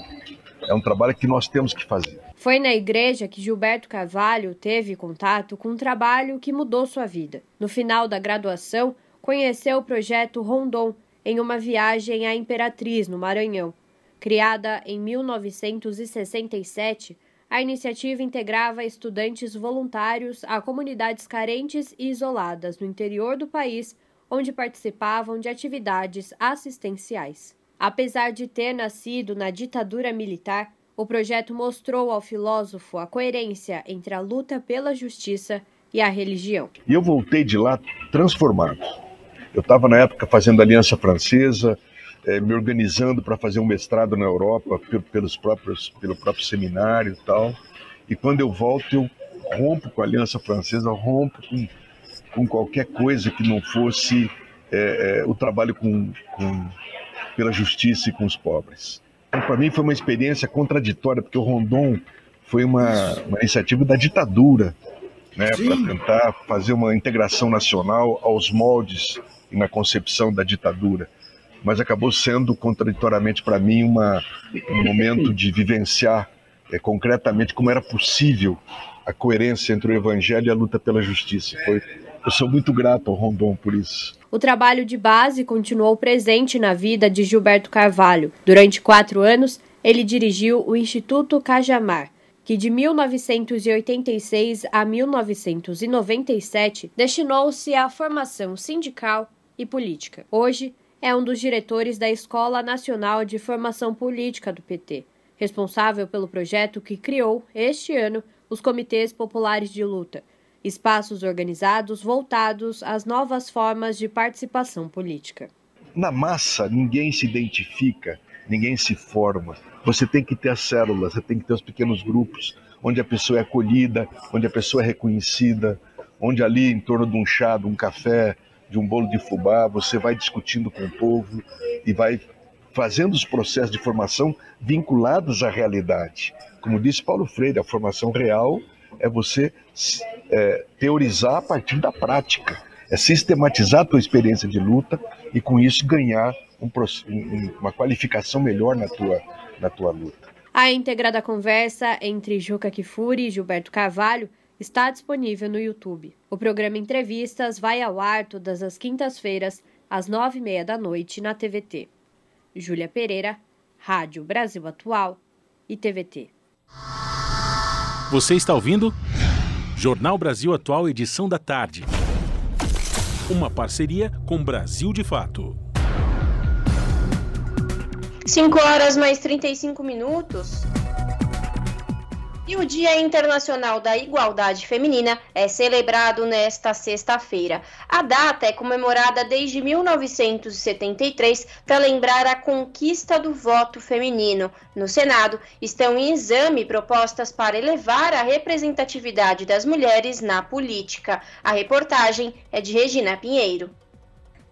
É um trabalho que nós temos que fazer. Foi na igreja que Gilberto Carvalho teve contato com um trabalho que mudou sua vida. No final da graduação, conheceu o projeto Rondon em uma viagem à Imperatriz, no Maranhão. Criada em 1967, a iniciativa integrava estudantes voluntários a comunidades carentes e isoladas no interior do país, onde participavam de atividades assistenciais. Apesar de ter nascido na ditadura militar, o projeto mostrou ao filósofo a coerência entre a luta pela justiça e a religião. E eu voltei de lá transformado. Eu estava na época fazendo Aliança Francesa, é, me organizando para fazer um mestrado na Europa pelos próprios, pelo próprio seminário e tal. E quando eu volto, eu rompo com a Aliança Francesa, rompo com, com qualquer coisa que não fosse é, é, o trabalho com, com, pela justiça e com os pobres. Então, para mim foi uma experiência contraditória, porque o Rondon foi uma, uma iniciativa da ditadura, né, para tentar fazer uma integração nacional aos moldes e na concepção da ditadura mas acabou sendo contraditoriamente para mim uma, um momento de vivenciar é, concretamente como era possível a coerência entre o evangelho e a luta pela justiça. Foi, eu sou muito grato ao Rondon por isso. O trabalho de base continuou presente na vida de Gilberto Carvalho. Durante quatro anos, ele dirigiu o Instituto Cajamar, que de 1986 a 1997 destinou-se à formação sindical e política. Hoje, é um dos diretores da Escola Nacional de Formação Política do PT, responsável pelo projeto que criou, este ano, os Comitês Populares de Luta, espaços organizados voltados às novas formas de participação política. Na massa, ninguém se identifica, ninguém se forma. Você tem que ter as células, você tem que ter os pequenos grupos, onde a pessoa é acolhida, onde a pessoa é reconhecida, onde ali em torno de um chá, de um café, de um bolo de fubá, você vai discutindo com o povo e vai fazendo os processos de formação vinculados à realidade. Como disse Paulo Freire, a formação real é você é, teorizar a partir da prática, é sistematizar a tua experiência de luta e com isso ganhar um, uma qualificação melhor na tua, na tua luta. A íntegra da conversa entre Juca Kifuri e Gilberto Carvalho está disponível no YouTube. O programa Entrevistas vai ao ar todas as quintas-feiras, às nove e meia da noite, na TVT. Júlia Pereira, Rádio Brasil Atual e TVT. Você está ouvindo? Jornal Brasil Atual, edição da tarde. Uma parceria com Brasil de Fato. 5 horas mais 35 minutos. E o Dia Internacional da Igualdade Feminina é celebrado nesta sexta-feira. A data é comemorada desde 1973 para lembrar a conquista do voto feminino. No Senado, estão em exame propostas para elevar a representatividade das mulheres na política. A reportagem é de Regina Pinheiro.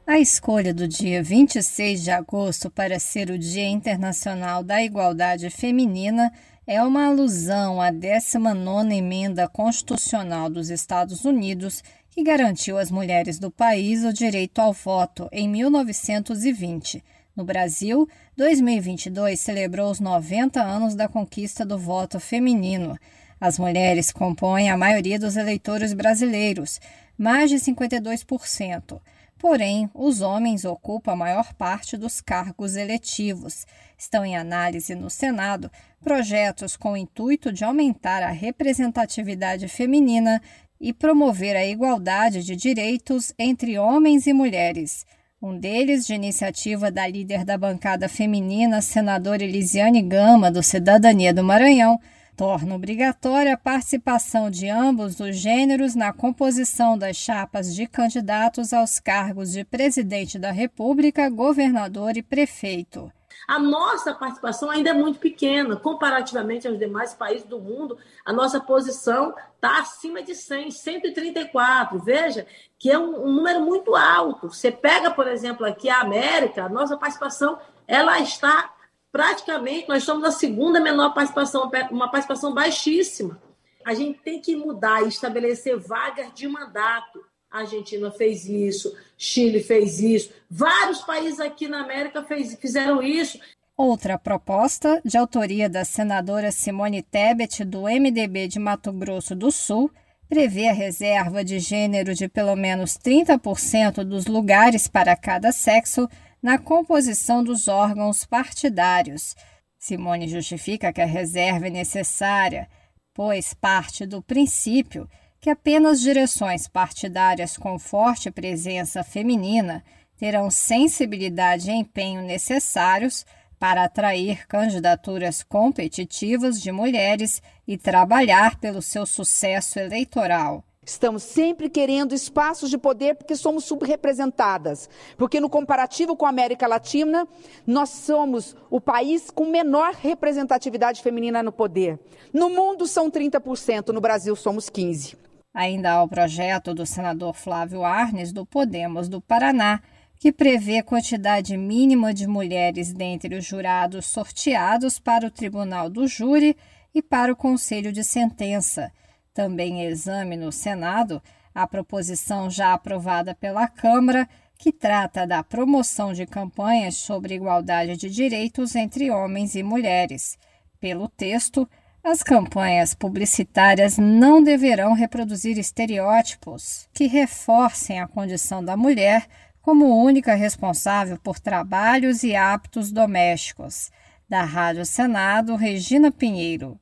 A escolha do dia 26 de agosto para ser o Dia Internacional da Igualdade Feminina é uma alusão à 19ª Emenda Constitucional dos Estados Unidos, que garantiu às mulheres do país o direito ao voto em 1920. No Brasil, 2022 celebrou os 90 anos da conquista do voto feminino. As mulheres compõem a maioria dos eleitores brasileiros, mais de 52%. Porém, os homens ocupam a maior parte dos cargos eletivos. Estão em análise no Senado projetos com o intuito de aumentar a representatividade feminina e promover a igualdade de direitos entre homens e mulheres. Um deles, de iniciativa da líder da bancada feminina, senadora Elisiane Gama, do Cidadania do Maranhão, torna obrigatória a participação de ambos os gêneros na composição das chapas de candidatos aos cargos de presidente da República, governador e prefeito. A nossa participação ainda é muito pequena, comparativamente aos demais países do mundo. A nossa posição está acima de 100, 134. Veja que é um, um, número muito alto. Você pega, por exemplo, aqui a América, a nossa participação ela está praticamente nós somos a segunda menor participação, uma participação baixíssima. A gente tem que mudar e estabelecer vagas de mandato. A Argentina fez isso, Chile fez isso, vários países aqui na América fez, fizeram isso. Outra proposta, de autoria da senadora Simone Tebet, do MDB de Mato Grosso do Sul, prevê a reserva de gênero de pelo menos 30% dos lugares para cada sexo na composição dos órgãos partidários. Simone justifica que a reserva é necessária, pois parte do princípio que apenas direções partidárias com forte presença feminina terão sensibilidade e empenho necessários para atrair candidaturas competitivas de mulheres e trabalhar pelo seu sucesso eleitoral. Estamos sempre querendo espaços de poder porque somos subrepresentadas. Porque, no comparativo com a América Latina, nós somos o país com menor representatividade feminina no poder. No mundo são 30%, no Brasil somos 15%. Ainda há o projeto do senador Flávio Arnes, do Podemos do Paraná, que prevê quantidade mínima de mulheres dentre os jurados sorteados para o Tribunal do Júri e para o Conselho de Sentença também em exame no Senado a proposição já aprovada pela Câmara, que trata da promoção de campanhas sobre igualdade de direitos entre homens e mulheres. Pelo texto, as campanhas publicitárias não deverão reproduzir estereótipos que reforcem a condição da mulher como única responsável por trabalhos e hábitos domésticos. Da Rádio Senado, Regina Pinheiro.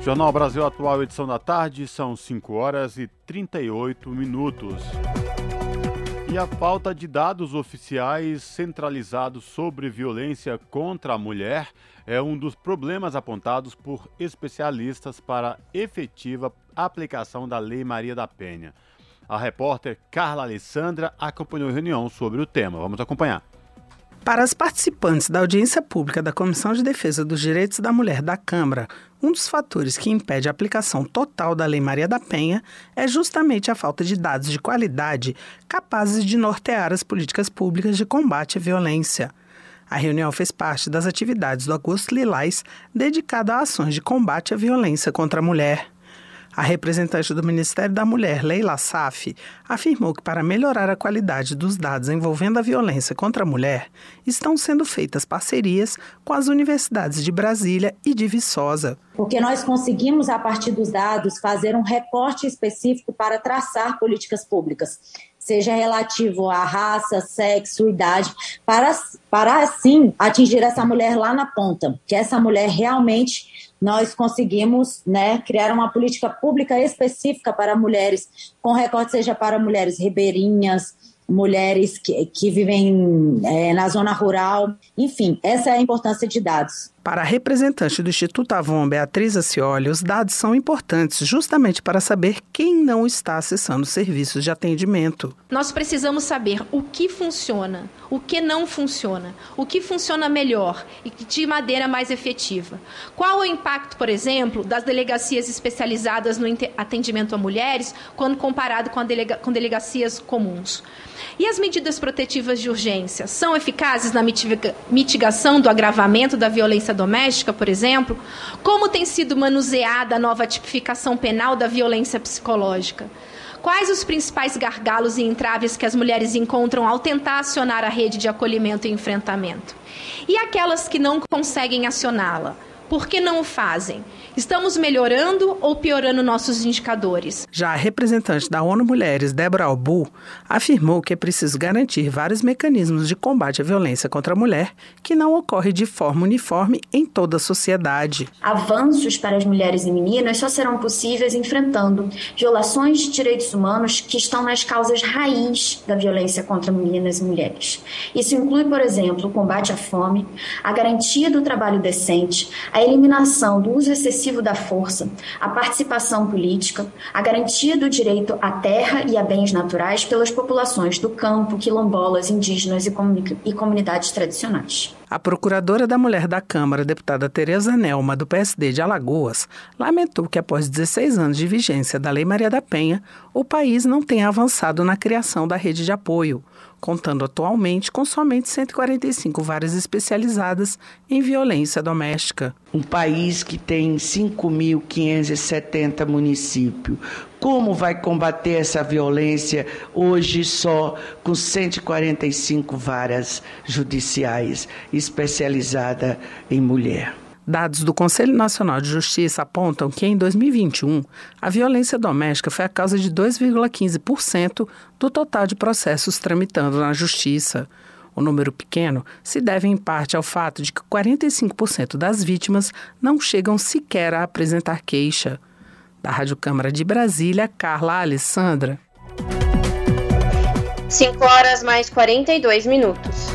Jornal Brasil Atual, edição da tarde, são 5 horas e 38 minutos. E a falta de dados oficiais centralizados sobre violência contra a mulher é um dos problemas apontados por especialistas para a efetiva aplicação da Lei Maria da Penha. A repórter Carla Alessandra acompanhou a reunião sobre o tema. Vamos acompanhar. Para as participantes da audiência pública da Comissão de Defesa dos Direitos da Mulher da Câmara, um dos fatores que impede a aplicação total da Lei Maria da Penha é justamente a falta de dados de qualidade capazes de nortear as políticas públicas de combate à violência. A reunião fez parte das atividades do Agosto Lilás, dedicada a ações de combate à violência contra a mulher. A representante do Ministério da Mulher, Leila Saf, afirmou que para melhorar a qualidade dos dados envolvendo a violência contra a mulher, estão sendo feitas parcerias com as universidades de Brasília e de Viçosa. Porque nós conseguimos, a partir dos dados, fazer um recorte específico para traçar políticas públicas seja relativo à raça, sexo, idade, para, para assim atingir essa mulher lá na ponta, que essa mulher realmente nós conseguimos né, criar uma política pública específica para mulheres, com recorte seja para mulheres ribeirinhas, mulheres que, que vivem é, na zona rural, enfim, essa é a importância de dados. Para a representante do Instituto Avon, Beatriz Acioli, os dados são importantes justamente para saber quem não está acessando serviços de atendimento. Nós precisamos saber o que funciona, o que não funciona, o que funciona melhor e de maneira mais efetiva. Qual o impacto, por exemplo, das delegacias especializadas no atendimento a mulheres quando comparado com, delega com delegacias comuns? E as medidas protetivas de urgência são eficazes na mitigação do agravamento da violência doméstica, por exemplo? Como tem sido manuseada a nova tipificação penal da violência psicológica? Quais os principais gargalos e entraves que as mulheres encontram ao tentar acionar a rede de acolhimento e enfrentamento? E aquelas que não conseguem acioná-la? Por que não o fazem? Estamos melhorando ou piorando nossos indicadores? Já a representante da ONU Mulheres, Débora Albu, afirmou que é preciso garantir vários mecanismos de combate à violência contra a mulher que não ocorre de forma uniforme em toda a sociedade. Avanços para as mulheres e meninas só serão possíveis enfrentando violações de direitos humanos que estão nas causas raiz da violência contra meninas e mulheres. Isso inclui, por exemplo, o combate à fome, a garantia do trabalho decente, a eliminação do uso excessivo da força, a participação política, a garantia do direito à terra e a bens naturais pelas populações do campo, quilombolas, indígenas e, e comunidades tradicionais. A procuradora da mulher da Câmara, deputada Tereza Nelma, do PSD de Alagoas, lamentou que após 16 anos de vigência da Lei Maria da Penha, o país não tenha avançado na criação da rede de apoio, contando atualmente com somente 145 varas especializadas em violência doméstica. Um país que tem 5.570 municípios. Como vai combater essa violência hoje só com 145 varas judiciais especializadas em mulher? Dados do Conselho Nacional de Justiça apontam que em 2021 a violência doméstica foi a causa de 2,15% do total de processos tramitando na Justiça. O número pequeno se deve em parte ao fato de que 45% das vítimas não chegam sequer a apresentar queixa. Da Rádio Câmara de Brasília, Carla Alessandra. 5 horas mais 42 minutos.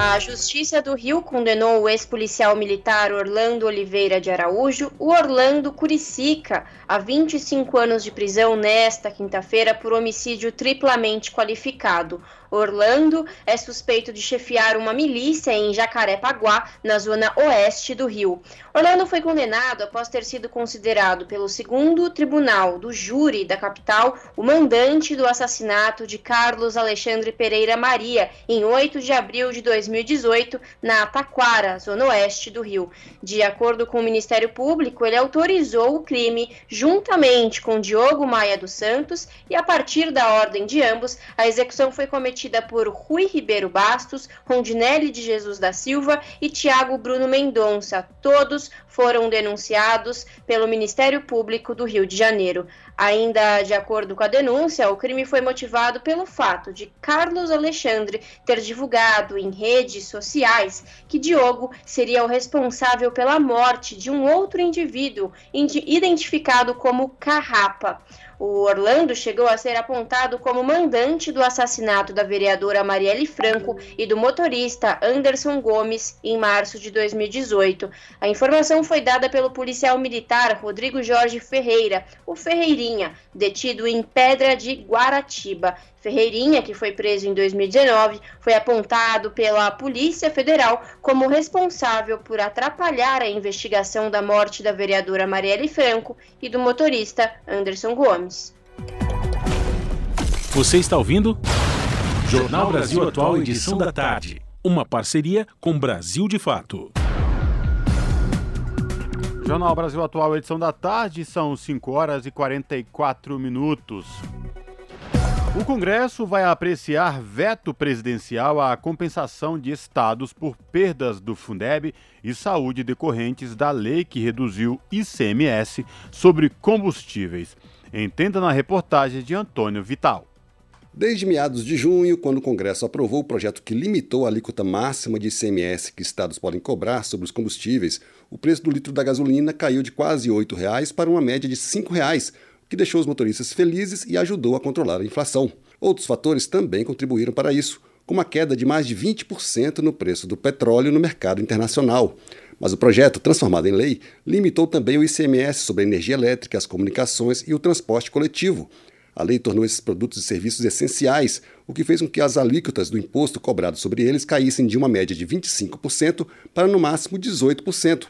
A Justiça do Rio condenou o ex-policial militar Orlando Oliveira de Araújo, o Orlando Curicica, a 25 anos de prisão nesta quinta-feira por homicídio triplamente qualificado. Orlando é suspeito de chefiar uma milícia em Jacarepaguá, na zona oeste do Rio. Orlando foi condenado após ter sido considerado pelo segundo tribunal do júri da capital o mandante do assassinato de Carlos Alexandre Pereira Maria em 8 de abril de 2018 na Taquara, zona oeste do Rio. De acordo com o Ministério Público, ele autorizou o crime juntamente com Diogo Maia dos Santos e a partir da ordem de ambos, a execução foi cometida por Rui Ribeiro Bastos, Rondinelli de Jesus da Silva e Tiago Bruno Mendonça. Todos foram denunciados pelo Ministério Público do Rio de Janeiro. Ainda de acordo com a denúncia, o crime foi motivado pelo fato de Carlos Alexandre ter divulgado em redes sociais que Diogo seria o responsável pela morte de um outro indivíduo identificado como Carrapa. O Orlando chegou a ser apontado como mandante do assassinato da vereadora Marielle Franco e do motorista Anderson Gomes em março de 2018. A informação foi dada pelo policial militar Rodrigo Jorge Ferreira, o Ferreirinha, detido em Pedra de Guaratiba. Ferreirinha, que foi preso em 2019, foi apontado pela Polícia Federal como responsável por atrapalhar a investigação da morte da vereadora Marielle Franco e do motorista Anderson Gomes. Você está ouvindo? Jornal Brasil Atual, edição da tarde. Uma parceria com Brasil de Fato. Jornal Brasil Atual, edição da tarde, são 5 horas e 44 minutos. O Congresso vai apreciar veto presidencial à compensação de estados por perdas do Fundeb e saúde decorrentes da lei que reduziu ICMS sobre combustíveis. Entenda na reportagem de Antônio Vital. Desde meados de junho, quando o Congresso aprovou o projeto que limitou a alíquota máxima de ICMS que estados podem cobrar sobre os combustíveis, o preço do litro da gasolina caiu de quase R$ 8,00 para uma média de R$ 5,00, o que deixou os motoristas felizes e ajudou a controlar a inflação. Outros fatores também contribuíram para isso, como a queda de mais de 20% no preço do petróleo no mercado internacional. Mas o projeto, transformado em lei, limitou também o ICMS sobre a energia elétrica, as comunicações e o transporte coletivo. A lei tornou esses produtos e serviços essenciais, o que fez com que as alíquotas do imposto cobrado sobre eles caíssem de uma média de 25% para no máximo 18%.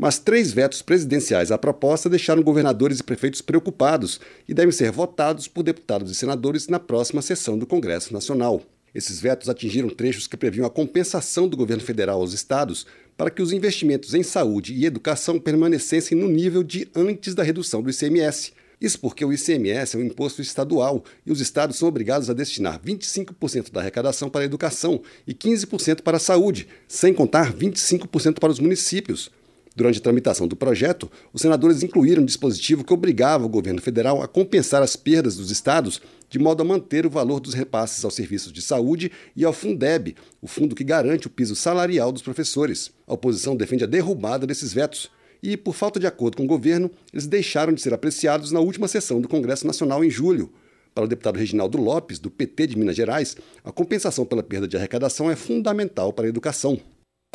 Mas três vetos presidenciais à proposta deixaram governadores e prefeitos preocupados e devem ser votados por deputados e senadores na próxima sessão do Congresso Nacional. Esses vetos atingiram trechos que previam a compensação do governo federal aos estados para que os investimentos em saúde e educação permanecessem no nível de antes da redução do ICMS. Isso porque o ICMS é um imposto estadual e os estados são obrigados a destinar 25% da arrecadação para a educação e 15% para a saúde, sem contar 25% para os municípios. Durante a tramitação do projeto, os senadores incluíram um dispositivo que obrigava o governo federal a compensar as perdas dos estados de modo a manter o valor dos repasses aos serviços de saúde e ao Fundeb, o fundo que garante o piso salarial dos professores. A oposição defende a derrubada desses vetos e, por falta de acordo com o governo, eles deixaram de ser apreciados na última sessão do Congresso Nacional em julho. Para o deputado Reginaldo Lopes, do PT de Minas Gerais, a compensação pela perda de arrecadação é fundamental para a educação.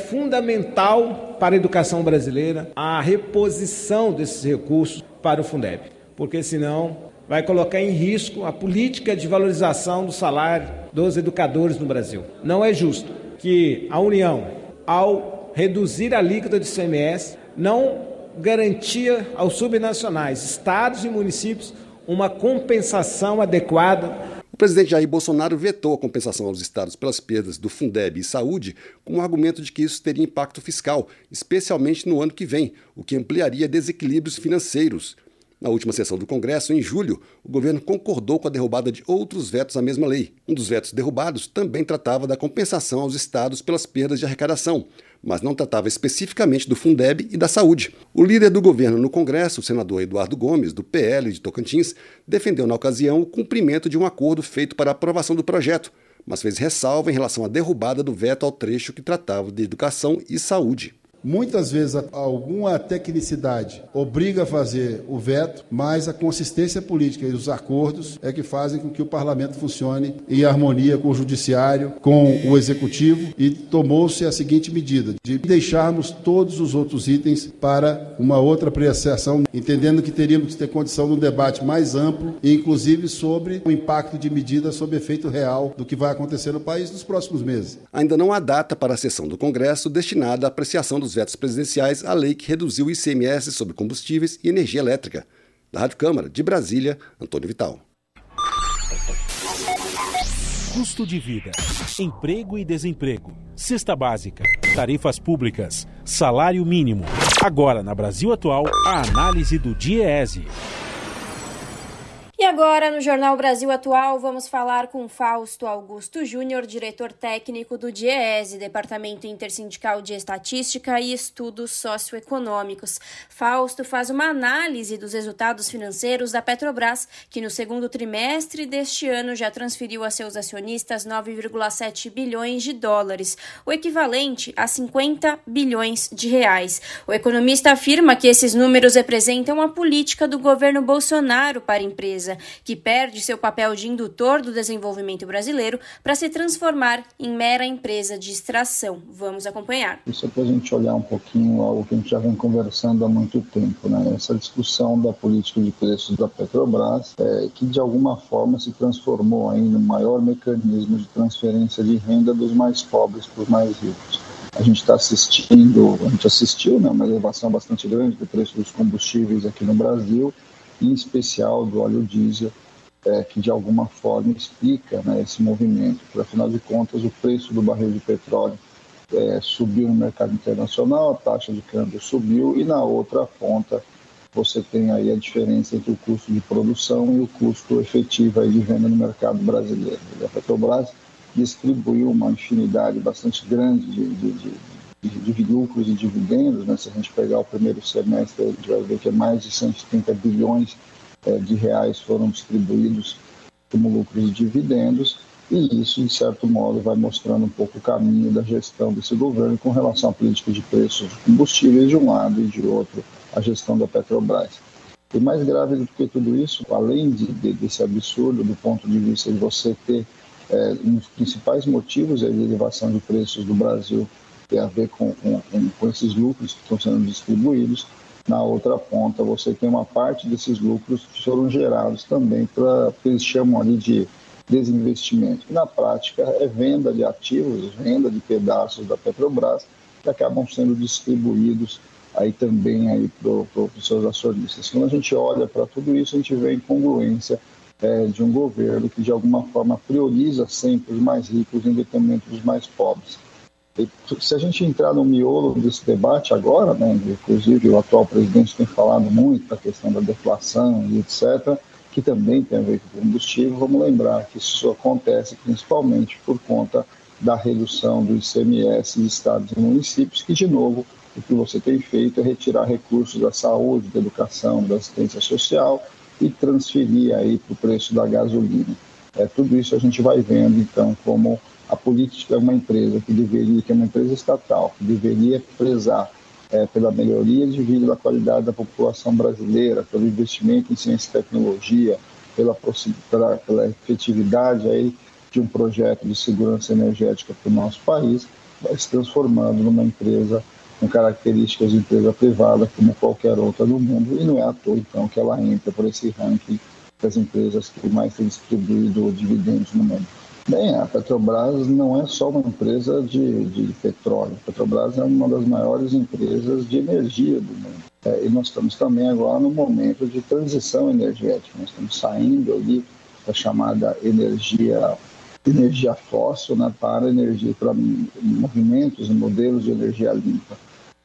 Fundamental para a educação brasileira a reposição desses recursos para o Fundeb, porque senão vai colocar em risco a política de valorização do salário dos educadores no Brasil. Não é justo que a União, ao reduzir a alíquota de ICMS, não garantia aos subnacionais, estados e municípios, uma compensação adequada o presidente Jair Bolsonaro vetou a compensação aos estados pelas perdas do Fundeb e saúde com o argumento de que isso teria impacto fiscal, especialmente no ano que vem, o que ampliaria desequilíbrios financeiros. Na última sessão do Congresso, em julho, o governo concordou com a derrubada de outros vetos à mesma lei. Um dos vetos derrubados também tratava da compensação aos estados pelas perdas de arrecadação, mas não tratava especificamente do Fundeb e da saúde. O líder do governo no Congresso, o senador Eduardo Gomes, do PL de Tocantins, defendeu na ocasião o cumprimento de um acordo feito para a aprovação do projeto, mas fez ressalva em relação à derrubada do veto ao trecho que tratava de educação e saúde. Muitas vezes alguma tecnicidade obriga a fazer o veto, mas a consistência política e os acordos é que fazem com que o parlamento funcione em harmonia com o judiciário, com o executivo e tomou-se a seguinte medida de deixarmos todos os outros itens para uma outra apreciação, entendendo que teríamos que ter condição de um debate mais amplo, inclusive sobre o impacto de medidas sob efeito real do que vai acontecer no país nos próximos meses. Ainda não há data para a sessão do Congresso destinada à apreciação dos vetos presidenciais à lei que reduziu o ICMS sobre combustíveis e energia elétrica. Da Rádio Câmara, de Brasília, Antônio Vital. Custo de vida, emprego e desemprego, cesta básica, tarifas públicas, salário mínimo. Agora, na Brasil Atual, a análise do DIEESE. E agora, no Jornal Brasil Atual, vamos falar com Fausto Augusto Júnior, diretor técnico do DIEESE, Departamento Intersindical de Estatística e Estudos Socioeconômicos. Fausto faz uma análise dos resultados financeiros da Petrobras, que no segundo trimestre deste ano já transferiu a seus acionistas 9,7 bilhões de dólares, o equivalente a 50 bilhões de reais. O economista afirma que esses números representam a política do governo Bolsonaro para a empresa empresa que perde seu papel de indutor do desenvolvimento brasileiro para se transformar em mera empresa de extração. Vamos acompanhar. Isso é para a gente olhar um pouquinho algo que a gente já vem conversando há muito tempo, né? Essa discussão da política de preços da Petrobras, é, que de alguma forma se transformou aí no maior mecanismo de transferência de renda dos mais pobres para os mais ricos a gente está assistindo, a gente assistiu né, uma elevação bastante grande do preço dos combustíveis aqui no Brasil em especial do óleo diesel, é, que de alguma forma explica né, esse movimento. Porque, afinal de contas, o preço do barril de petróleo é, subiu no mercado internacional, a taxa de câmbio subiu, e na outra ponta você tem aí a diferença entre o custo de produção e o custo efetivo aí de venda no mercado brasileiro. A Petrobras distribuiu uma infinidade bastante grande de, de, de, de lucros e dividendos. Né? Se a gente pegar o primeiro semestre, a gente vai ver que mais de 130 bilhões é, de reais foram distribuídos como lucros e dividendos. E isso, de certo modo, vai mostrando um pouco o caminho da gestão desse governo com relação à política de preços de combustíveis de um lado e de outro a gestão da Petrobras. E mais grave do que tudo isso, além de, de, desse absurdo do ponto de vista de você ter é, um dos principais motivos é a elevação de preços do Brasil tem a ver com, com, com esses lucros que estão sendo distribuídos. Na outra ponta, você tem uma parte desses lucros que foram gerados também para que eles chamam ali de desinvestimento, na prática é venda de ativos, venda de pedaços da Petrobras que acabam sendo distribuídos aí também aí para os seus acionistas. Quando a gente olha para tudo isso, a gente vê a incongruência é, de um governo que de alguma forma prioriza sempre os mais ricos em detrimento dos mais pobres. Se a gente entrar no miolo desse debate agora, né, inclusive o atual presidente tem falado muito da questão da deflação e etc., que também tem a ver com combustível, vamos lembrar que isso acontece principalmente por conta da redução do ICMS de estados e municípios, que, de novo, o que você tem feito é retirar recursos da saúde, da educação, da assistência social e transferir aí para o preço da gasolina. É, tudo isso a gente vai vendo, então, como a política é uma empresa que deveria, que é uma empresa estatal, que deveria prezar é, pela melhoria de vida da qualidade da população brasileira, pelo investimento em ciência e tecnologia, pela, pela, pela efetividade aí de um projeto de segurança energética para o nosso país, vai se transformando numa empresa com características de empresa privada como qualquer outra no mundo, e não é à toa, então, que ela entra por esse ranking das empresas que mais têm distribuído dividendos no mundo. Bem, a Petrobras não é só uma empresa de, de petróleo. A Petrobras é uma das maiores empresas de energia do mundo. É, e nós estamos também agora no momento de transição energética. Nós estamos saindo ali da chamada energia energia fóssil né, para energia para movimentos e modelos de energia limpa.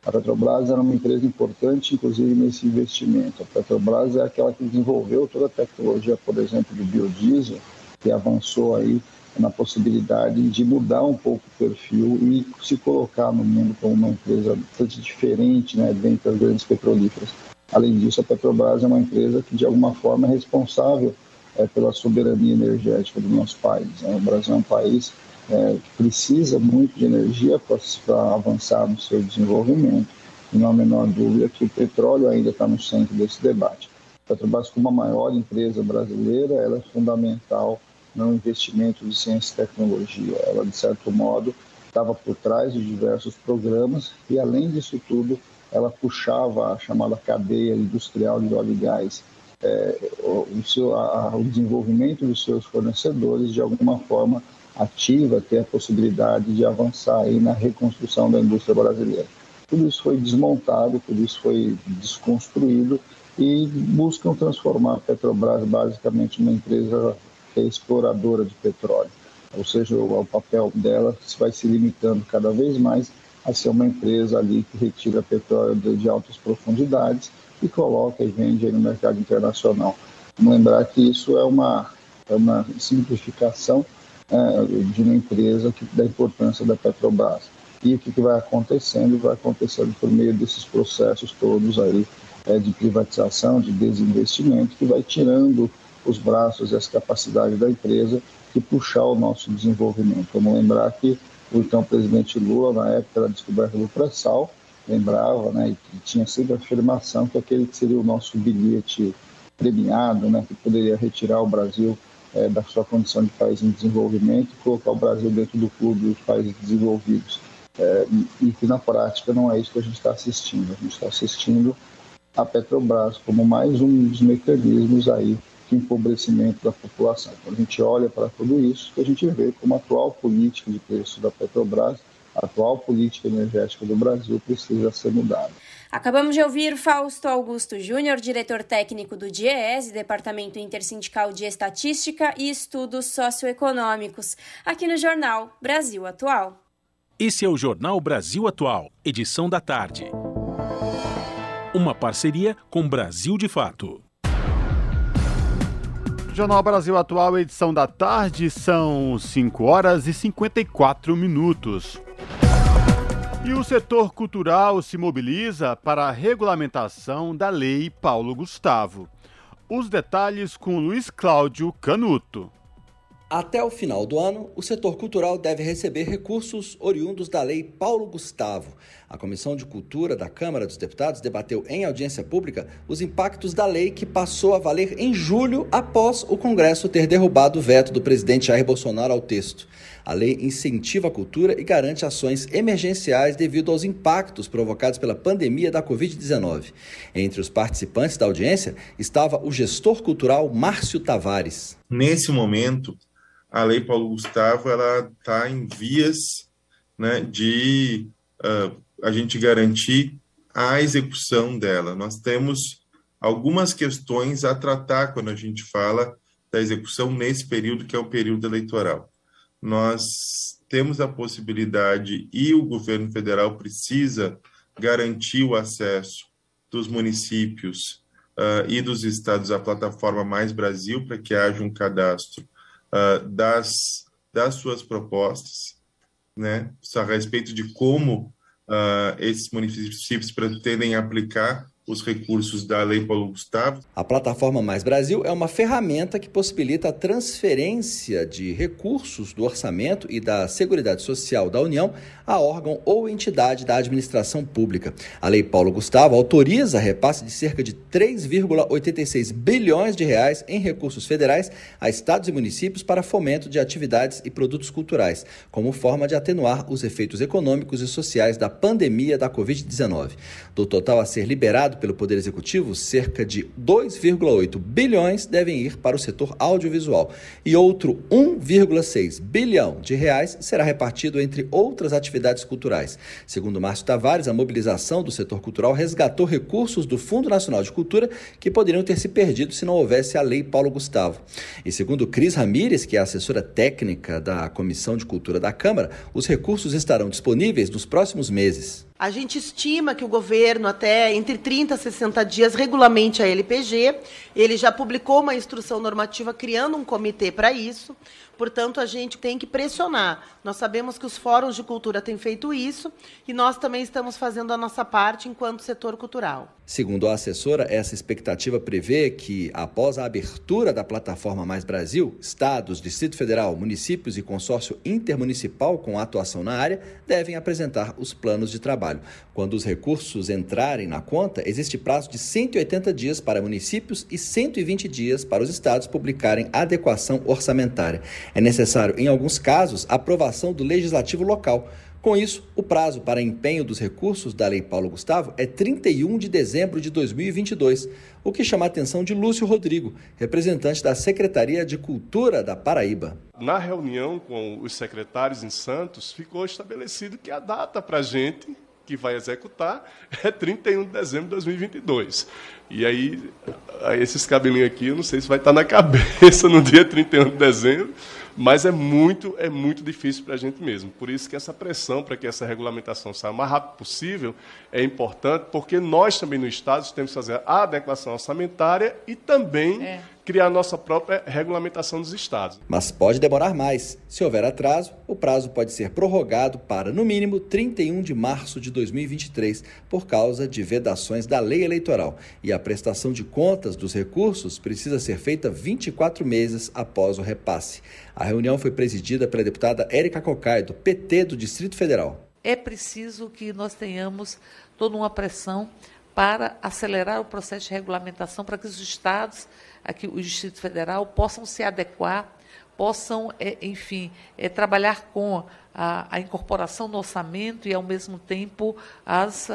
A Petrobras era uma empresa importante, inclusive, nesse investimento. A Petrobras é aquela que desenvolveu toda a tecnologia, por exemplo, do biodiesel, que avançou aí na possibilidade de mudar um pouco o perfil e se colocar no mundo como uma empresa bastante diferente né, dentre as grandes petrolíferas. Além disso, a Petrobras é uma empresa que, de alguma forma, é responsável é, pela soberania energética do nosso país. Né? O Brasil é um país é, que precisa muito de energia para avançar no seu desenvolvimento. E não há a menor dúvida que o petróleo ainda está no centro desse debate. A Petrobras, como a maior empresa brasileira, ela é fundamental no investimento de ciência e tecnologia. Ela, de certo modo, estava por trás de diversos programas e, além disso tudo, ela puxava a chamada cadeia industrial de óleo e gás, é, o, seu, a, o desenvolvimento dos seus fornecedores de alguma forma ativa ter a possibilidade de avançar aí na reconstrução da indústria brasileira. Tudo isso foi desmontado, tudo isso foi desconstruído e buscam transformar a Petrobras basicamente numa empresa que é exploradora de petróleo. Ou seja, o, o papel dela vai se limitando cada vez mais a ser uma empresa ali que retira petróleo de, de altas profundidades e coloca e vende no mercado internacional. Vamos lembrar que isso é uma, é uma simplificação é, de uma empresa que, da importância da Petrobras. E o que, que vai acontecendo? Vai acontecendo por meio desses processos todos aí é, de privatização, de desinvestimento, que vai tirando os braços e as capacidades da empresa de puxar o nosso desenvolvimento. Vamos lembrar que o então presidente Lula, na época da descoberta do pré-sal, lembrava, né, e tinha sempre a afirmação que aquele que seria o nosso bilhete premiado, né, que poderia retirar o Brasil é, da sua condição de país em desenvolvimento e colocar o Brasil dentro do clube dos países desenvolvidos. É, e que na prática não é isso que a gente está assistindo. A gente está assistindo a Petrobras como mais um dos mecanismos aí empobrecimento da população. Quando a gente olha para tudo isso, que a gente vê como a atual política de preço da Petrobras a atual política energética do Brasil precisa ser mudada. Acabamos de ouvir Fausto Augusto Júnior, diretor técnico do DIEES, Departamento Intersindical de Estatística e Estudos Socioeconômicos, aqui no jornal Brasil Atual. Esse é o Jornal Brasil Atual, edição da tarde. Uma parceria com Brasil de Fato. Jornal Brasil Atual, edição da tarde, são 5 horas e 54 minutos. E o setor cultural se mobiliza para a regulamentação da Lei Paulo Gustavo. Os detalhes com Luiz Cláudio Canuto. Até o final do ano, o setor cultural deve receber recursos oriundos da Lei Paulo Gustavo. A Comissão de Cultura da Câmara dos Deputados debateu em audiência pública os impactos da lei que passou a valer em julho após o Congresso ter derrubado o veto do presidente Jair Bolsonaro ao texto. A lei incentiva a cultura e garante ações emergenciais devido aos impactos provocados pela pandemia da Covid-19. Entre os participantes da audiência estava o gestor cultural Márcio Tavares. Nesse momento, a Lei Paulo Gustavo ela está em vias né, de uh, a gente garantir a execução dela. Nós temos algumas questões a tratar quando a gente fala da execução nesse período que é o período eleitoral. Nós temos a possibilidade e o governo federal precisa garantir o acesso dos municípios uh, e dos estados à plataforma Mais Brasil para que haja um cadastro uh, das, das suas propostas, né, a respeito de como uh, esses municípios pretendem aplicar os recursos da Lei Paulo Gustavo. A plataforma Mais Brasil é uma ferramenta que possibilita a transferência de recursos do orçamento e da Seguridade Social da União a órgão ou entidade da administração pública. A Lei Paulo Gustavo autoriza repasse de cerca de 3,86 bilhões de reais em recursos federais a estados e municípios para fomento de atividades e produtos culturais, como forma de atenuar os efeitos econômicos e sociais da pandemia da Covid-19. Do total a ser liberado pelo Poder Executivo, cerca de 2,8 bilhões devem ir para o setor audiovisual e outro 1,6 bilhão de reais será repartido entre outras atividades culturais. Segundo Márcio Tavares, a mobilização do setor cultural resgatou recursos do Fundo Nacional de Cultura que poderiam ter se perdido se não houvesse a Lei Paulo Gustavo. E segundo Cris Ramires, que é assessora técnica da Comissão de Cultura da Câmara, os recursos estarão disponíveis nos próximos meses. A gente estima que o governo, até entre 30 e 60 dias, regulamente a LPG. Ele já publicou uma instrução normativa criando um comitê para isso. Portanto, a gente tem que pressionar. Nós sabemos que os fóruns de cultura têm feito isso e nós também estamos fazendo a nossa parte enquanto setor cultural. Segundo a assessora, essa expectativa prevê que, após a abertura da plataforma Mais Brasil, estados, Distrito Federal, municípios e consórcio intermunicipal com atuação na área devem apresentar os planos de trabalho. Quando os recursos entrarem na conta, existe prazo de 180 dias para municípios e 120 dias para os estados publicarem adequação orçamentária. É necessário, em alguns casos, aprovação do legislativo local. Com isso, o prazo para empenho dos recursos da Lei Paulo Gustavo é 31 de dezembro de 2022, o que chama a atenção de Lúcio Rodrigo, representante da Secretaria de Cultura da Paraíba. Na reunião com os secretários em Santos, ficou estabelecido que a data para a gente que vai executar é 31 de dezembro de 2022. E aí, esses cabelinhos aqui, eu não sei se vai estar na cabeça no dia 31 de dezembro, mas é muito, é muito difícil para a gente mesmo. Por isso que essa pressão para que essa regulamentação saia o mais rápido possível é importante, porque nós também no Estado temos que fazer a adequação orçamentária e também é criar nossa própria regulamentação dos estados. Mas pode demorar mais. Se houver atraso, o prazo pode ser prorrogado para, no mínimo, 31 de março de 2023, por causa de vedações da lei eleitoral. E a prestação de contas dos recursos precisa ser feita 24 meses após o repasse. A reunião foi presidida pela deputada Érica Cocai, do PT do Distrito Federal. É preciso que nós tenhamos toda uma pressão para acelerar o processo de regulamentação para que os estados aqui o Distrito Federal possam se adequar, possam, é, enfim, é, trabalhar com a, incorporação no orçamento e, ao mesmo tempo, as,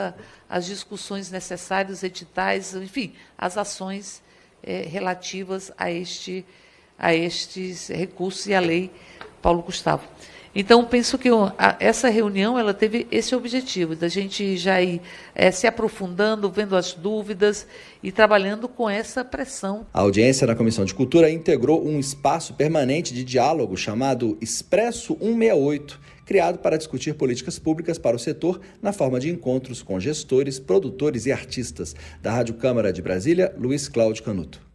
as discussões necessárias, editais, enfim, as ações é, relativas a, este, a estes recursos e à lei Paulo Gustavo. Então, penso que essa reunião ela teve esse objetivo, da gente já ir é, se aprofundando, vendo as dúvidas e trabalhando com essa pressão. A audiência na Comissão de Cultura integrou um espaço permanente de diálogo chamado Expresso 168, criado para discutir políticas públicas para o setor na forma de encontros com gestores, produtores e artistas. Da Rádio Câmara de Brasília, Luiz Cláudio Canuto.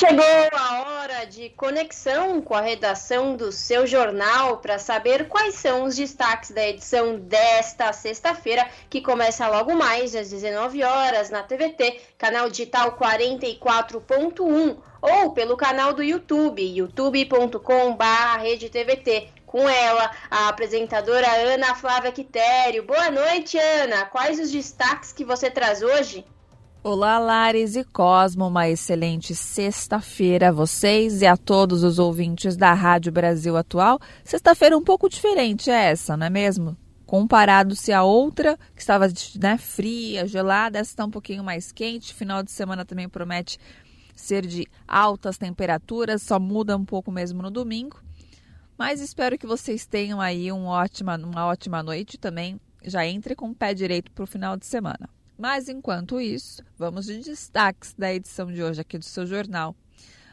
chegou a hora de conexão com a redação do seu jornal para saber quais são os destaques da edição desta sexta-feira, que começa logo mais às 19 horas na TVT, canal digital 44.1 ou pelo canal do YouTube, youtube.com/redetvt. Com ela, a apresentadora Ana Flávia Quitério. Boa noite, Ana. Quais os destaques que você traz hoje? Olá, Lares e Cosmo, uma excelente sexta-feira a vocês e a todos os ouvintes da Rádio Brasil Atual. Sexta-feira um pouco diferente é essa, não é mesmo? Comparado-se a outra, que estava né, fria, gelada, essa está um pouquinho mais quente. Final de semana também promete ser de altas temperaturas, só muda um pouco mesmo no domingo. Mas espero que vocês tenham aí um ótima, uma ótima noite também. Já entre com o pé direito para o final de semana. Mas enquanto isso, vamos de destaques da edição de hoje aqui do seu jornal.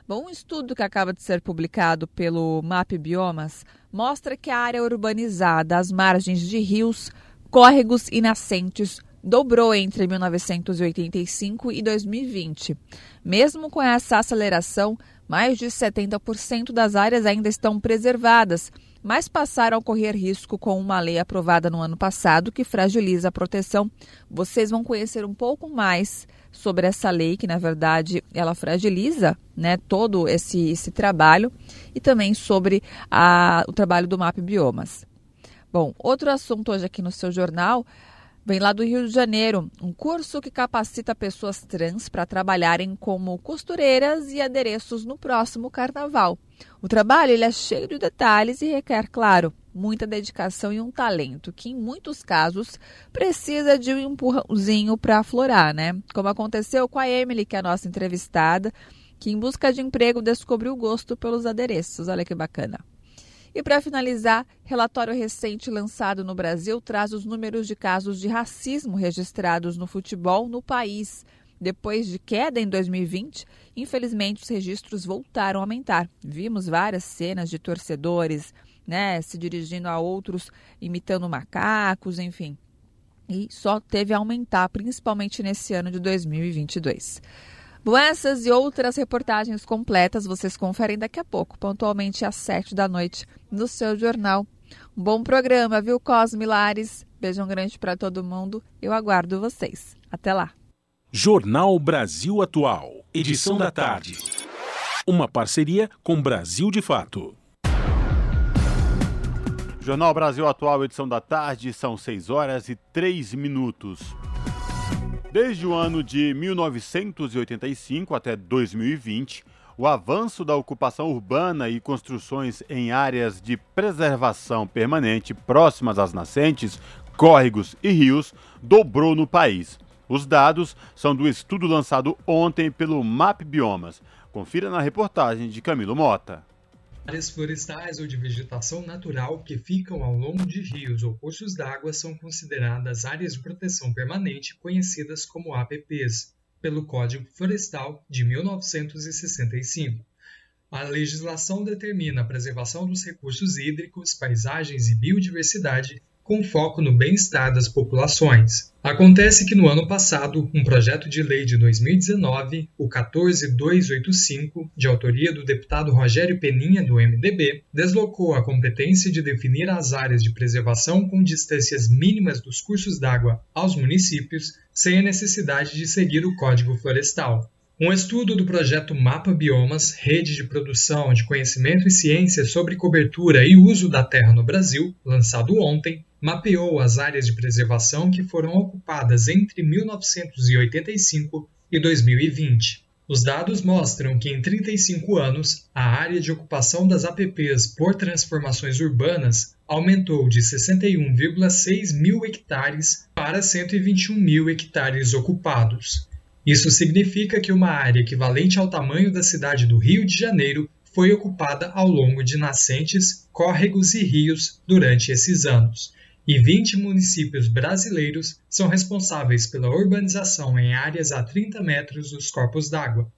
Bom, um estudo que acaba de ser publicado pelo MAP Biomas mostra que a área urbanizada às margens de rios, córregos e nascentes dobrou entre 1985 e 2020. Mesmo com essa aceleração, mais de 70% das áreas ainda estão preservadas mas passaram a correr risco com uma lei aprovada no ano passado que fragiliza a proteção. Vocês vão conhecer um pouco mais sobre essa lei, que na verdade ela fragiliza né, todo esse, esse trabalho, e também sobre a, o trabalho do MAP Biomas. Bom, outro assunto hoje aqui no seu jornal Vem lá do Rio de Janeiro, um curso que capacita pessoas trans para trabalharem como costureiras e adereços no próximo carnaval. O trabalho ele é cheio de detalhes e requer, claro, muita dedicação e um talento, que em muitos casos precisa de um empurrãozinho para aflorar, né? Como aconteceu com a Emily, que é a nossa entrevistada, que em busca de emprego descobriu o gosto pelos adereços. Olha que bacana. E para finalizar, relatório recente lançado no Brasil traz os números de casos de racismo registrados no futebol no país. Depois de queda em 2020, infelizmente os registros voltaram a aumentar. Vimos várias cenas de torcedores né, se dirigindo a outros, imitando macacos, enfim. E só teve a aumentar, principalmente nesse ano de 2022. Bom, essas e outras reportagens completas vocês conferem daqui a pouco, pontualmente às sete da noite, no seu jornal. Um bom programa, viu, Cosme Lares? Beijão grande para todo mundo. Eu aguardo vocês. Até lá. Jornal Brasil Atual, edição da tarde. Uma parceria com Brasil de Fato. Jornal Brasil Atual, edição da tarde, são 6 horas e 3 minutos. Desde o ano de 1985 até 2020, o avanço da ocupação urbana e construções em áreas de preservação permanente próximas às nascentes, córregos e rios dobrou no país. Os dados são do estudo lançado ontem pelo MAP Biomas. Confira na reportagem de Camilo Mota. Áreas florestais ou de vegetação natural que ficam ao longo de rios ou cursos d'água são consideradas áreas de proteção permanente, conhecidas como APPs. pelo Código Florestal de 1965. A legislação determina a preservação dos recursos hídricos, paisagens e biodiversidade com foco no bem-estar das populações. Acontece que no ano passado, um projeto de lei de 2019, o 14285, de autoria do deputado Rogério Peninha, do MDB, deslocou a competência de definir as áreas de preservação com distâncias mínimas dos cursos d'água aos municípios, sem a necessidade de seguir o Código Florestal. Um estudo do projeto Mapa Biomas, Rede de Produção de Conhecimento e Ciência sobre Cobertura e Uso da Terra no Brasil, lançado ontem, mapeou as áreas de preservação que foram ocupadas entre 1985 e 2020. Os dados mostram que em 35 anos, a área de ocupação das APPs por transformações urbanas aumentou de 61,6 mil hectares para 121 mil hectares ocupados. Isso significa que uma área equivalente ao tamanho da cidade do Rio de Janeiro foi ocupada ao longo de nascentes, córregos e rios durante esses anos, e 20 municípios brasileiros são responsáveis pela urbanização em áreas a 30 metros dos corpos d'água.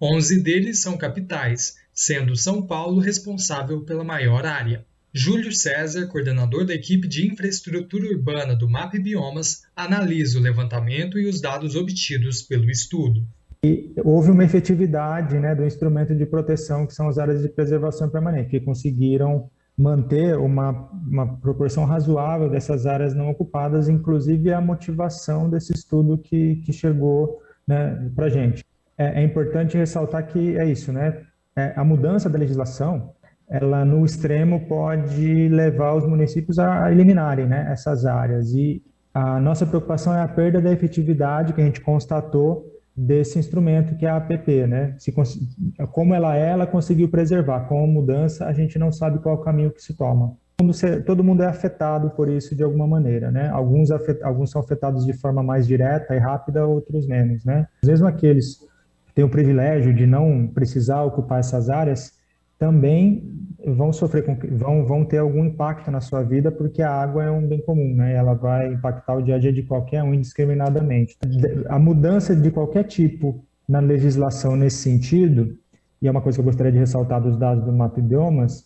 11 deles são capitais, sendo São Paulo responsável pela maior área. Júlio César, coordenador da equipe de infraestrutura urbana do MAP Biomas, analisa o levantamento e os dados obtidos pelo estudo. E houve uma efetividade né, do instrumento de proteção, que são as áreas de preservação permanente, que conseguiram manter uma, uma proporção razoável dessas áreas não ocupadas, inclusive a motivação desse estudo que, que chegou né, para a gente. É, é, importante ressaltar que é isso, né? É, a mudança da legislação ela no extremo pode levar os municípios a eliminarem né, essas áreas. E a nossa preocupação é a perda da efetividade que a gente constatou desse instrumento que é a APP, né? Se, como ela é, ela conseguiu preservar. Com a mudança, a gente não sabe qual é o caminho que se toma. Todo mundo é afetado por isso de alguma maneira, né? Alguns, afet, alguns são afetados de forma mais direta e rápida, outros menos, né? Mesmo aqueles que têm o privilégio de não precisar ocupar essas áreas, também vão sofrer, com, vão, vão ter algum impacto na sua vida, porque a água é um bem comum, né? Ela vai impactar o dia a dia de qualquer um indiscriminadamente. A mudança de qualquer tipo na legislação nesse sentido, e é uma coisa que eu gostaria de ressaltar dos dados do Mapa Idiomas,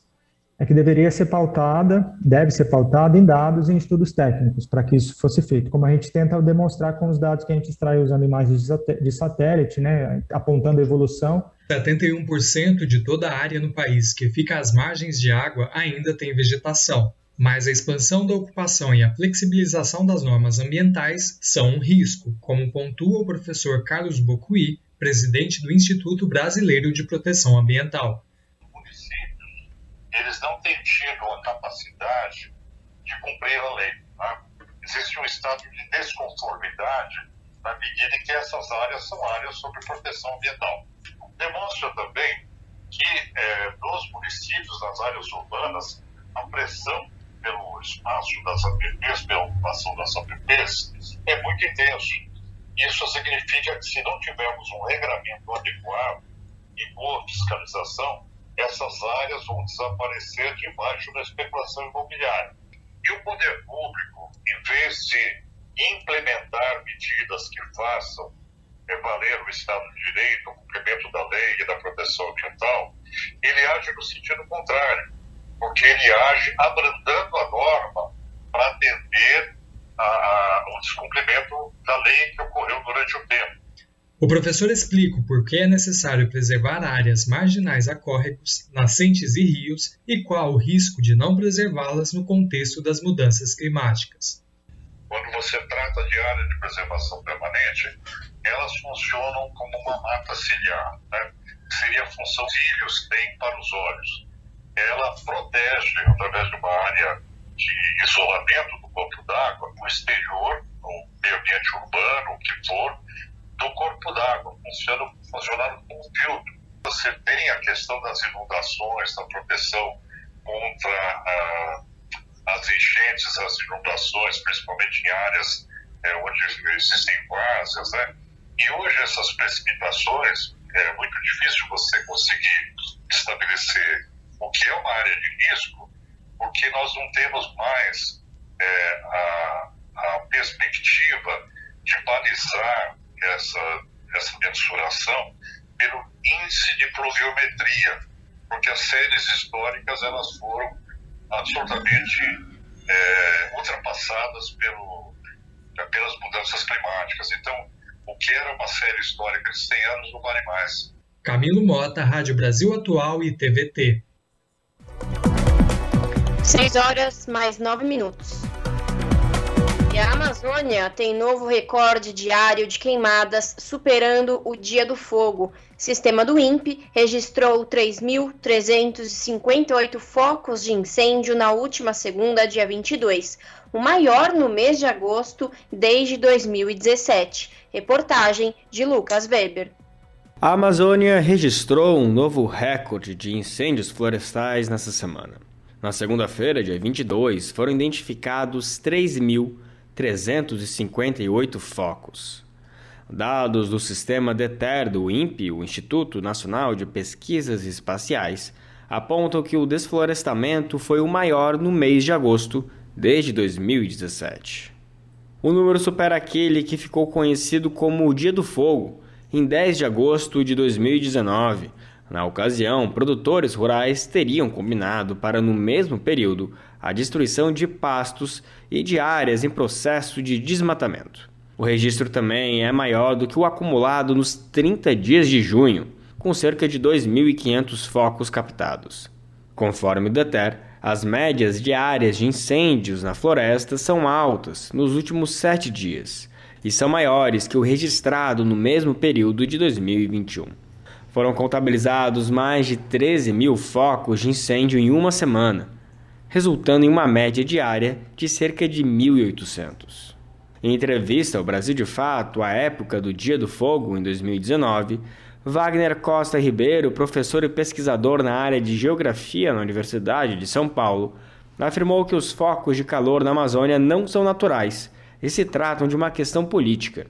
é que deveria ser pautada, deve ser pautada em dados e em estudos técnicos, para que isso fosse feito, como a gente tenta demonstrar com os dados que a gente extrai usando imagens de satélite, né, apontando a evolução. 71% de toda a área no país que fica às margens de água ainda tem vegetação, mas a expansão da ocupação e a flexibilização das normas ambientais são um risco, como pontua o professor Carlos Bocuí, presidente do Instituto Brasileiro de Proteção Ambiental eles não têm tido a capacidade de cumprir a lei. Né? Existe um estado de desconformidade na medida em que essas áreas são áreas sob proteção ambiental. Demonstra também que é, nos municípios, nas áreas urbanas, a pressão pelo espaço das APPs, pela ocupação das APPs, é muito intenso. Isso significa que se não tivermos um regramento adequado e boa fiscalização, essas áreas vão desaparecer debaixo da especulação imobiliária. E o poder público, em vez de implementar medidas que façam valer o Estado de Direito, o cumprimento da lei e da proteção ambiental, ele age no sentido contrário, porque ele age abrandando a norma para atender ao descumprimento da lei que ocorreu durante o tempo. O professor explica por que é necessário preservar áreas marginais a córregos, nascentes e rios e qual o risco de não preservá-las no contexto das mudanças climáticas. Quando você trata de área de preservação permanente, elas funcionam como uma mata ciliar, né? seria a função que cílios têm para os olhos. Ela protege, através de uma área de isolamento do corpo d'água, o exterior, o meio ambiente urbano, o que for, do corpo d'água, funcionando, funcionando como filtro. Você tem a questão das inundações, da proteção contra ah, as enchentes, as inundações, principalmente em áreas é, onde existem várzeas, né? E hoje essas precipitações é muito difícil você conseguir estabelecer o que é uma área de risco, porque nós não temos mais é, a, a, perspectiva de balizar essa, essa mensuração pelo índice de pluviometria, porque as séries históricas elas foram absolutamente é, ultrapassadas pelo, pelas mudanças climáticas. Então, o que era uma série histórica de 100 anos não vale mais. Camilo Mota, Rádio Brasil Atual e TVT. 6 horas mais 9 minutos. E a Amazônia tem novo recorde diário de queimadas, superando o Dia do Fogo. Sistema do INPE registrou 3.358 focos de incêndio na última segunda, dia 22, o maior no mês de agosto desde 2017. Reportagem de Lucas Weber. A Amazônia registrou um novo recorde de incêndios florestais nessa semana. Na segunda-feira, dia 22, foram identificados 3.358 focos. Dados do sistema DETER do INPE, o Instituto Nacional de Pesquisas Espaciais, apontam que o desflorestamento foi o maior no mês de agosto desde 2017. O número supera aquele que ficou conhecido como o Dia do Fogo, em 10 de agosto de 2019, na ocasião, produtores rurais teriam combinado para, no mesmo período, a destruição de pastos e de áreas em processo de desmatamento. O registro também é maior do que o acumulado nos 30 dias de junho, com cerca de 2.500 focos captados. Conforme o DETER, as médias de áreas de incêndios na floresta são altas nos últimos sete dias e são maiores que o registrado no mesmo período de 2021 foram contabilizados mais de 13 mil focos de incêndio em uma semana, resultando em uma média diária de cerca de 1.800. Em entrevista ao Brasil de Fato, à época do Dia do Fogo, em 2019, Wagner Costa Ribeiro, professor e pesquisador na área de Geografia na Universidade de São Paulo, afirmou que os focos de calor na Amazônia não são naturais e se tratam de uma questão política.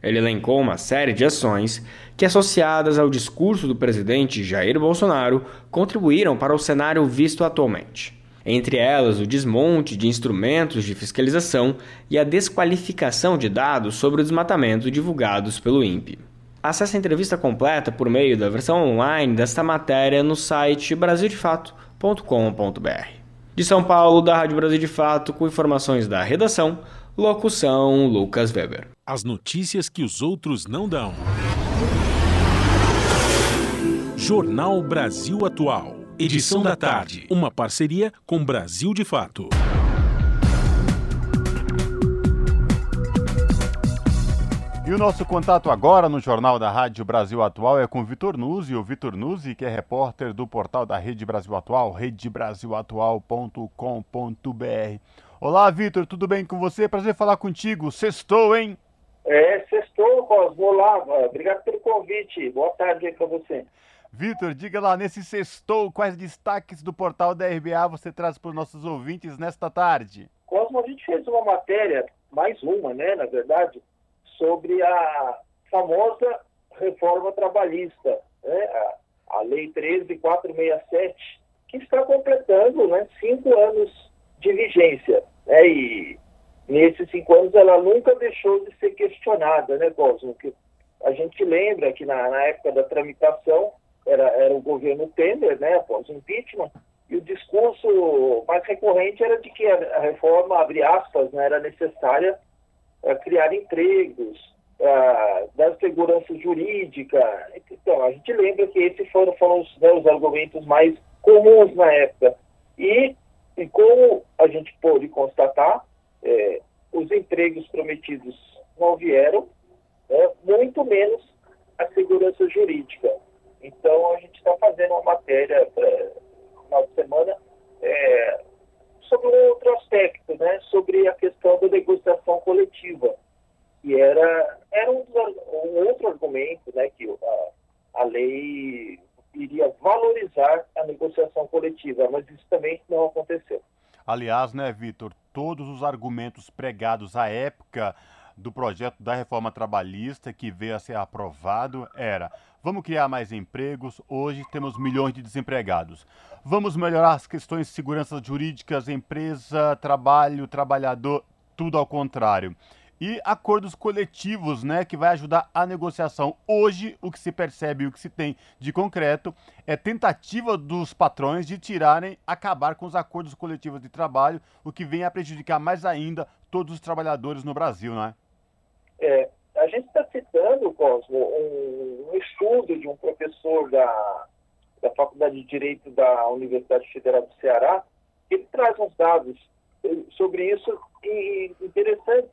Ele elencou uma série de ações que, associadas ao discurso do presidente Jair Bolsonaro, contribuíram para o cenário visto atualmente. Entre elas, o desmonte de instrumentos de fiscalização e a desqualificação de dados sobre o desmatamento divulgados pelo INPE. Acesse a entrevista completa por meio da versão online desta matéria no site brasildefato.com.br. De São Paulo, da Rádio Brasil de Fato, com informações da redação, locução Lucas Weber. As notícias que os outros não dão. Jornal Brasil Atual. Edição da tarde. Uma parceria com Brasil de Fato. E o nosso contato agora no Jornal da Rádio Brasil Atual é com o Vitor Nuzzi, o Vitor Nuzzi, que é repórter do portal da Rede Brasil Atual, redebrasilatual.com.br. Olá, Vitor, tudo bem com você? Prazer falar contigo. Sextou, hein? É, sextou, Cosmo. Olá, obrigado pelo convite. Boa tarde aí para você. Vitor, diga lá, nesse sextou, quais destaques do portal da RBA você traz para os nossos ouvintes nesta tarde? Cosmo, a gente fez uma matéria, mais uma, né, na verdade, sobre a famosa reforma trabalhista, né, a, a Lei 13467, que está completando né, cinco anos de vigência. Né, e nesses cinco anos ela nunca deixou de ser questionada, né, Cosmo? Que a gente lembra que na, na época da tramitação era, era o governo Temer, né, após o impeachment, e o discurso mais recorrente era de que a, a reforma, abre aspas, né, era necessária criar empregos, uh, dar segurança jurídica. Então, a gente lembra que esses foram, foram os, né, os argumentos mais comuns na época. E, e como a gente pôde constatar, é, os empregos prometidos não vieram, né, muito menos a segurança jurídica. Então, a gente está fazendo uma matéria no final de semana é, sobre outro aspecto, né, sobre a questão da negociação coletiva, que era, era um, um outro argumento né, que a, a lei iria valorizar a negociação coletiva, mas isso também não aconteceu. Aliás, né, Vitor, todos os argumentos pregados à época do projeto da reforma trabalhista que veio a ser aprovado era: vamos criar mais empregos, hoje temos milhões de desempregados. Vamos melhorar as questões de segurança jurídicas, empresa, trabalho, trabalhador, tudo ao contrário. e acordos coletivos, né, que vai ajudar a negociação. Hoje, o que se percebe, o que se tem de concreto, é tentativa dos patrões de tirarem, acabar com os acordos coletivos de trabalho, o que vem a prejudicar mais ainda todos os trabalhadores no Brasil, não é? A gente está citando, Cosmo, um, um, estudo de um professor da, da Faculdade de Direito da Universidade Federal do Ceará, ele traz uns dados sobre isso e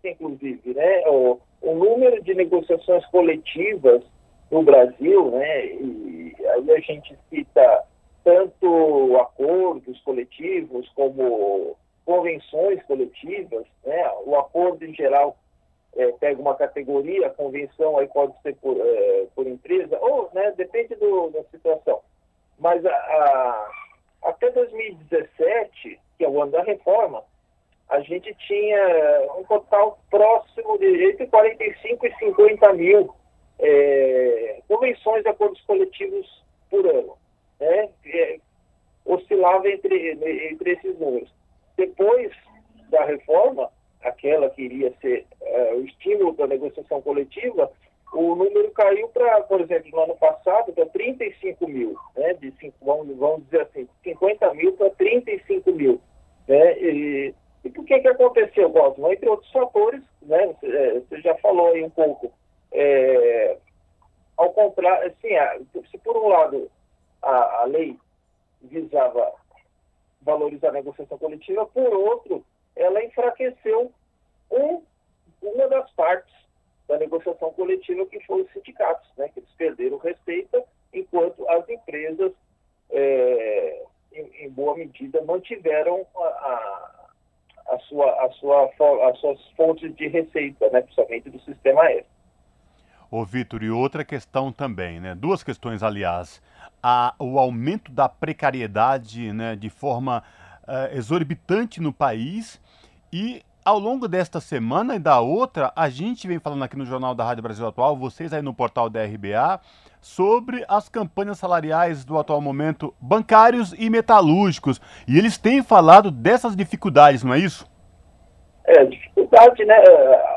inclusive, né? O, o número de negociações coletivas no Brasil, né? E aí a gente cita tanto acordos coletivos como convenções coletivas, né? O acordo em geral é, pega uma categoria, convenção aí pode ser por, é, por empresa, ou, né? Depende do, da situação. Mas a, a, até 2017, que é o ano da reforma, a gente tinha um total próximo de entre 45 e 50 mil é, convenções de acordos coletivos por ano. Né? É, oscilava entre, entre esses números. Depois da reforma, aquela que iria ser é, o estímulo da negociação coletiva, o número caiu para, por exemplo, no ano passado, para 35 mil, né? de cinco, vamos, vamos dizer assim, 50 mil para 35 mil. Né? E, e por que que aconteceu, Cosmo? Entre outros fatores, né, você, é, você já falou aí um pouco, é, ao contrário, assim, se por um lado a, a lei visava valorizar a negociação coletiva, por outro, ela enfraqueceu um, uma das partes da negociação coletiva, que foram os sindicatos, né, que eles perderam receita, enquanto as empresas, é, em, em, boa medida, mantiveram a, a a sua, a sua, as suas fontes de receita, né, principalmente do sistema aéreo. Ô, Vitor, e outra questão também, né? Duas questões, aliás. A, o aumento da precariedade né, de forma uh, exorbitante no país e ao longo desta semana e da outra, a gente vem falando aqui no Jornal da Rádio Brasil Atual, vocês aí no portal da RBA, sobre as campanhas salariais do atual momento, bancários e metalúrgicos. E eles têm falado dessas dificuldades, não é isso? É, dificuldade, né?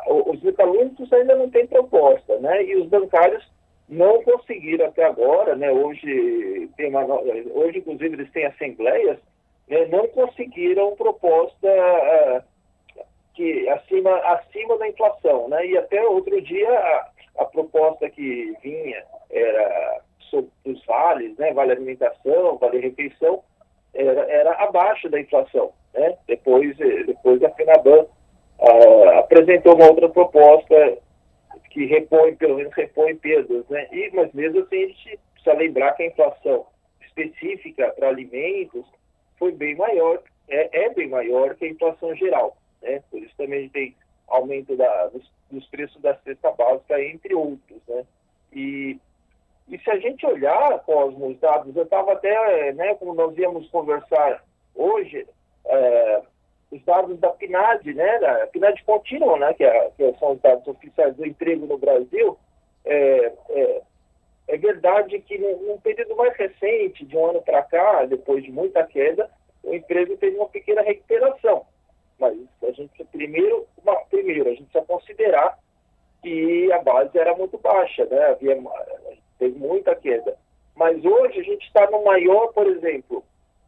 Os metalúrgicos ainda não têm proposta, né? E os bancários não conseguiram até agora, né? Hoje, tem uma, hoje inclusive, eles têm assembleias, né? não conseguiram proposta uh, que acima, acima da inflação, né? E até outro dia a, a proposta que vinha era sobre os vales, né? Vale alimentação, vale refeição, era, era abaixo da inflação, né? Depois, depois a Fenaban apresentou uma outra proposta que repõe, pelo menos repõe perdas, né? E, mas mesmo assim a gente precisa lembrar que a inflação específica para alimentos foi bem maior, é, é bem maior que a inflação geral. Né? Por isso também a gente tem aumento da, dos, dos, preços da cesta básica, entre outros. Né? E, e se a gente olhar, Cosmo, os dados, eu estava até, né, como nós íamos conversar hoje, é, os dados da PNAD, né, da PNAD contínua, né, que, é, que, são os dados oficiais do emprego no Brasil, é, é, é verdade que num, período mais recente, de um ano para cá, depois de muita queda, o emprego teve uma pequena recuperação. Mas a gente primeiro, primeiro a gente precisa considerar que a base era muito baixa, né? Havia teve muita queda. Mas hoje a gente está no maior, por exemplo,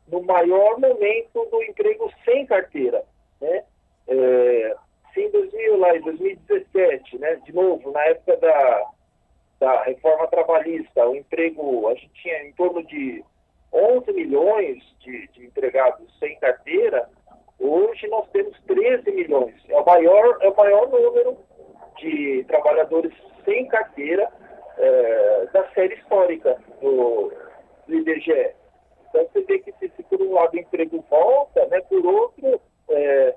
no maior momento do emprego sem carteira, né? É, sim, 2000, lá em 2017, né? De novo, na época da, da reforma trabalhista, o emprego, a gente tinha em torno de 11 milhões de, de empregados sem carteira, Hoje nós temos 13 milhões. É o maior, é o maior número de trabalhadores sem carteira é, da série histórica do, do IBGE. Então você vê que se, se, por um lado o emprego volta, né, por outro é,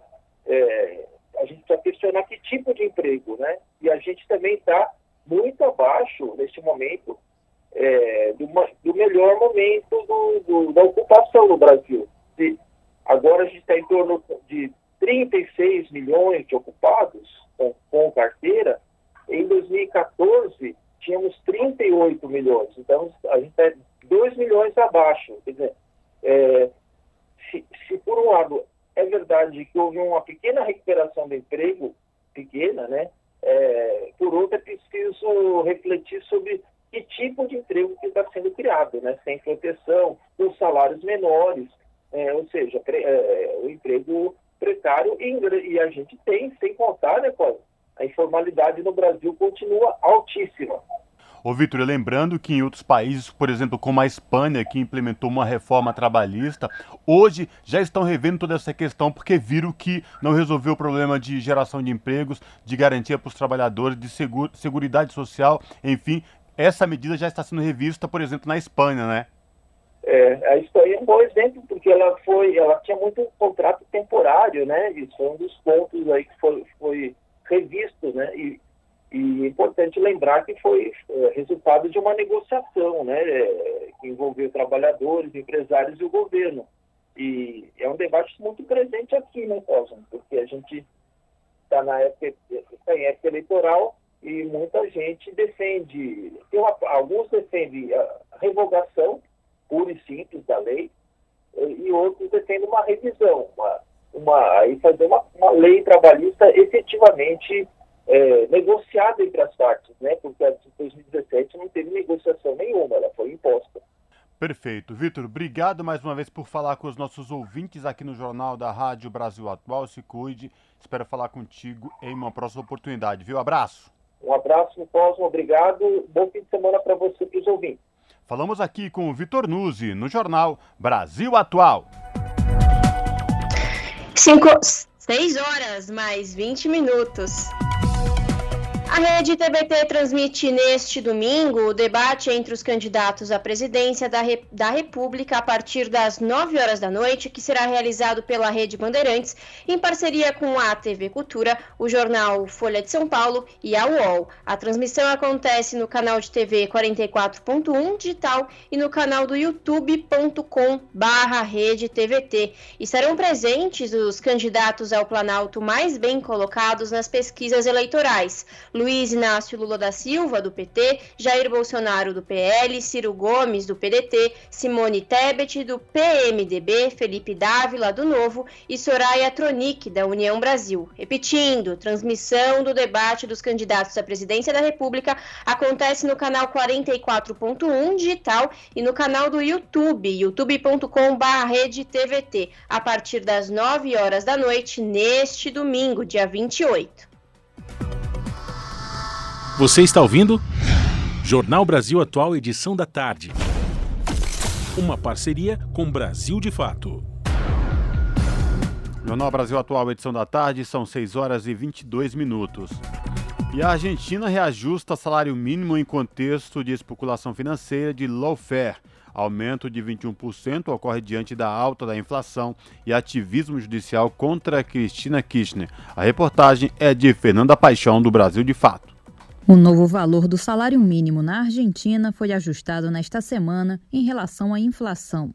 é, a gente precisa questionar que tipo de emprego, né? E a gente também está muito abaixo neste momento é, do, do, melhor momento do, do, da ocupação no Brasil. Agora a gente está em torno de 36 milhões de ocupados com, com carteira. Em 2014, tínhamos 38 milhões. Então, a gente está 2 milhões abaixo. Quer dizer, é, se, se, por um lado é verdade que houve uma pequena recuperação do emprego, pequena, né? É, por outro, é preciso refletir sobre que tipo de emprego que está sendo criado, né? Sem proteção, com salários menores, é, ou seja, é, o emprego precário e, e, a gente tem, sem contar, né, Paulo? A informalidade no Brasil continua altíssima. Ô, Vitor, lembrando que em outros países, por exemplo, como a Espanha, que implementou uma reforma trabalhista, hoje já estão revendo toda essa questão porque viram que não resolveu o problema de geração de empregos, de garantia para os trabalhadores, de seguro, seguridade social, enfim. Essa medida já está sendo revista, por exemplo, na Espanha, né? É, a Espanha é um bom exemplo, porque ela foi, ela tinha muito contrato temporário, né? Isso foi um dos pontos aí que foi, foi revisto, né? E, e é importante lembrar que foi é, resultado de uma negociação, né, é, que envolveu trabalhadores, empresários e o governo. E é um debate muito presente aqui, né, Celso? Porque a gente está na época, tá em época eleitoral e muita gente defende, uma, alguns defendem a revogação pura e simples da lei e outros defendem uma revisão, uma, uma, e fazer uma, uma lei trabalhista efetivamente é, negociada entre as partes, né? Porque a de 2017 não teve negociação nenhuma, ela foi imposta. Perfeito. Vitor, obrigado mais uma vez por falar com os nossos ouvintes aqui no Jornal da Rádio Brasil Atual. Se cuide. Espero falar contigo em uma próxima oportunidade, viu? Abraço. Um abraço, Cosmo. Obrigado. Bom fim de semana para você e para os ouvintes. Falamos aqui com o Vitor Nuzzi, no Jornal Brasil Atual. Cinco, seis horas mais 20 minutos. A rede TBT transmite neste domingo o debate entre os candidatos à presidência da, Re da República a partir das 9 horas da noite, que será realizado pela Rede Bandeirantes, em parceria com a TV Cultura, o jornal Folha de São Paulo e a UOL. A transmissão acontece no canal de TV 44.1 digital e no canal do youtube.com barra rede TVT. Estarão presentes os candidatos ao Planalto mais bem colocados nas pesquisas eleitorais. Inácio Lula da Silva, do PT, Jair Bolsonaro, do PL, Ciro Gomes, do PDT, Simone Tebet, do PMDB, Felipe Dávila, do Novo e Soraya Tronic, da União Brasil. Repetindo, transmissão do debate dos candidatos à presidência da República acontece no canal 44.1 digital e no canal do YouTube, youtube.com/redetvt, a partir das 9 horas da noite neste domingo, dia 28. Você está ouvindo? Jornal Brasil Atual, edição da tarde. Uma parceria com Brasil de Fato. Jornal Brasil Atual, edição da tarde, são 6 horas e 22 minutos. E a Argentina reajusta salário mínimo em contexto de especulação financeira de lawfare. Aumento de 21% ocorre diante da alta da inflação e ativismo judicial contra Cristina Kirchner. A reportagem é de Fernanda Paixão, do Brasil de Fato. O novo valor do salário mínimo na Argentina foi ajustado nesta semana em relação à inflação.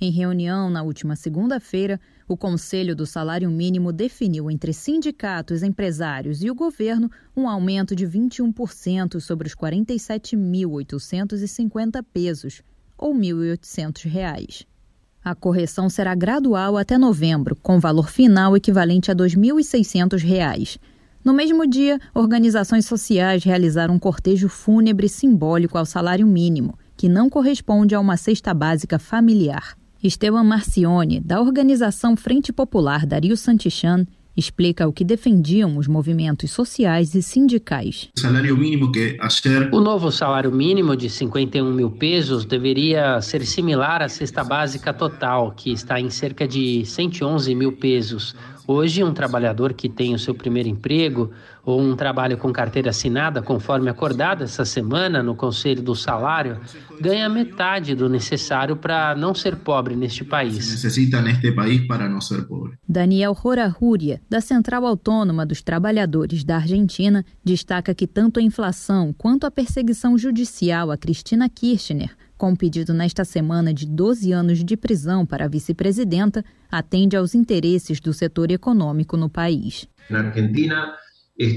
Em reunião na última segunda-feira, o Conselho do Salário Mínimo definiu entre sindicatos, empresários e o governo um aumento de 21% sobre os 47.850 pesos, ou R$ 1.800. A correção será gradual até novembro, com valor final equivalente a R$ 2.600. No mesmo dia, organizações sociais realizaram um cortejo fúnebre simbólico ao salário mínimo, que não corresponde a uma cesta básica familiar. Esteban Marcione, da organização Frente Popular Dario Santichan, explica o que defendiam os movimentos sociais e sindicais. O novo salário mínimo de 51 mil pesos deveria ser similar à cesta básica total, que está em cerca de 111 mil pesos. Hoje, um trabalhador que tem o seu primeiro emprego ou um trabalho com carteira assinada, conforme acordado essa semana no Conselho do Salário, ganha metade do necessário para não ser pobre neste país. Necessita neste país para não ser pobre. Daniel Rorahúria, da Central Autônoma dos Trabalhadores da Argentina, destaca que tanto a inflação quanto a perseguição judicial a Cristina Kirchner com pedido nesta semana de 12 anos de prisão para a vice-presidenta, atende aos interesses do setor econômico no país. Na Argentina,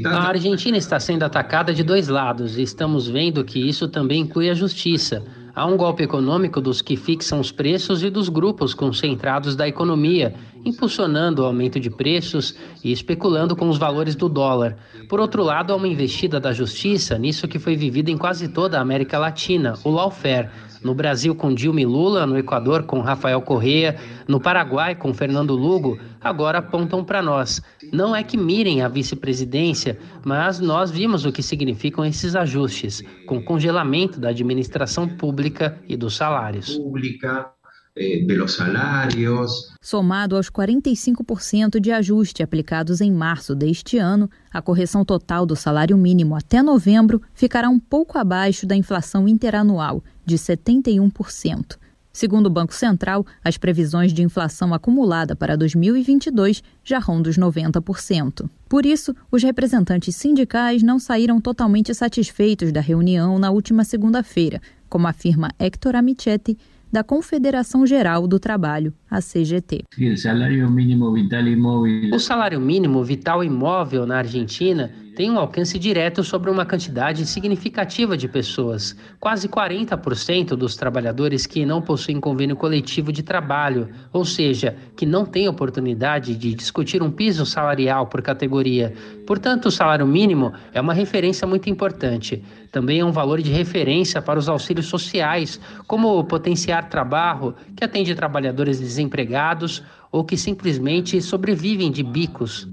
a Argentina está sendo atacada de dois lados e estamos vendo que isso também inclui a justiça. Há um golpe econômico dos que fixam os preços e dos grupos concentrados da economia, impulsionando o aumento de preços e especulando com os valores do dólar. Por outro lado, há uma investida da justiça nisso que foi vivido em quase toda a América Latina, o lawfare, no Brasil com Dilma e Lula, no Equador com Rafael Correa, no Paraguai com Fernando Lugo, agora apontam para nós. Não é que mirem a vice-presidência, mas nós vimos o que significam esses ajustes, com congelamento da administração pública e dos salários. Pública de los salarios. Somado aos 45% de ajuste aplicados em março deste ano, a correção total do salário mínimo até novembro ficará um pouco abaixo da inflação interanual, de 71%. Segundo o Banco Central, as previsões de inflação acumulada para 2022 já rondam os 90%. Por isso, os representantes sindicais não saíram totalmente satisfeitos da reunião na última segunda-feira, como afirma Hector Amichetti, da Confederação Geral do Trabalho, a CGT. O salário mínimo vital imóvel. O salário mínimo vital imóvel na Argentina tem um alcance direto sobre uma quantidade significativa de pessoas. Quase 40% dos trabalhadores que não possuem convênio coletivo de trabalho, ou seja, que não têm oportunidade de discutir um piso salarial por categoria. Portanto, o salário mínimo é uma referência muito importante. Também é um valor de referência para os auxílios sociais, como o potenciar trabalho, que atende trabalhadores desempregados ou que simplesmente sobrevivem de bicos.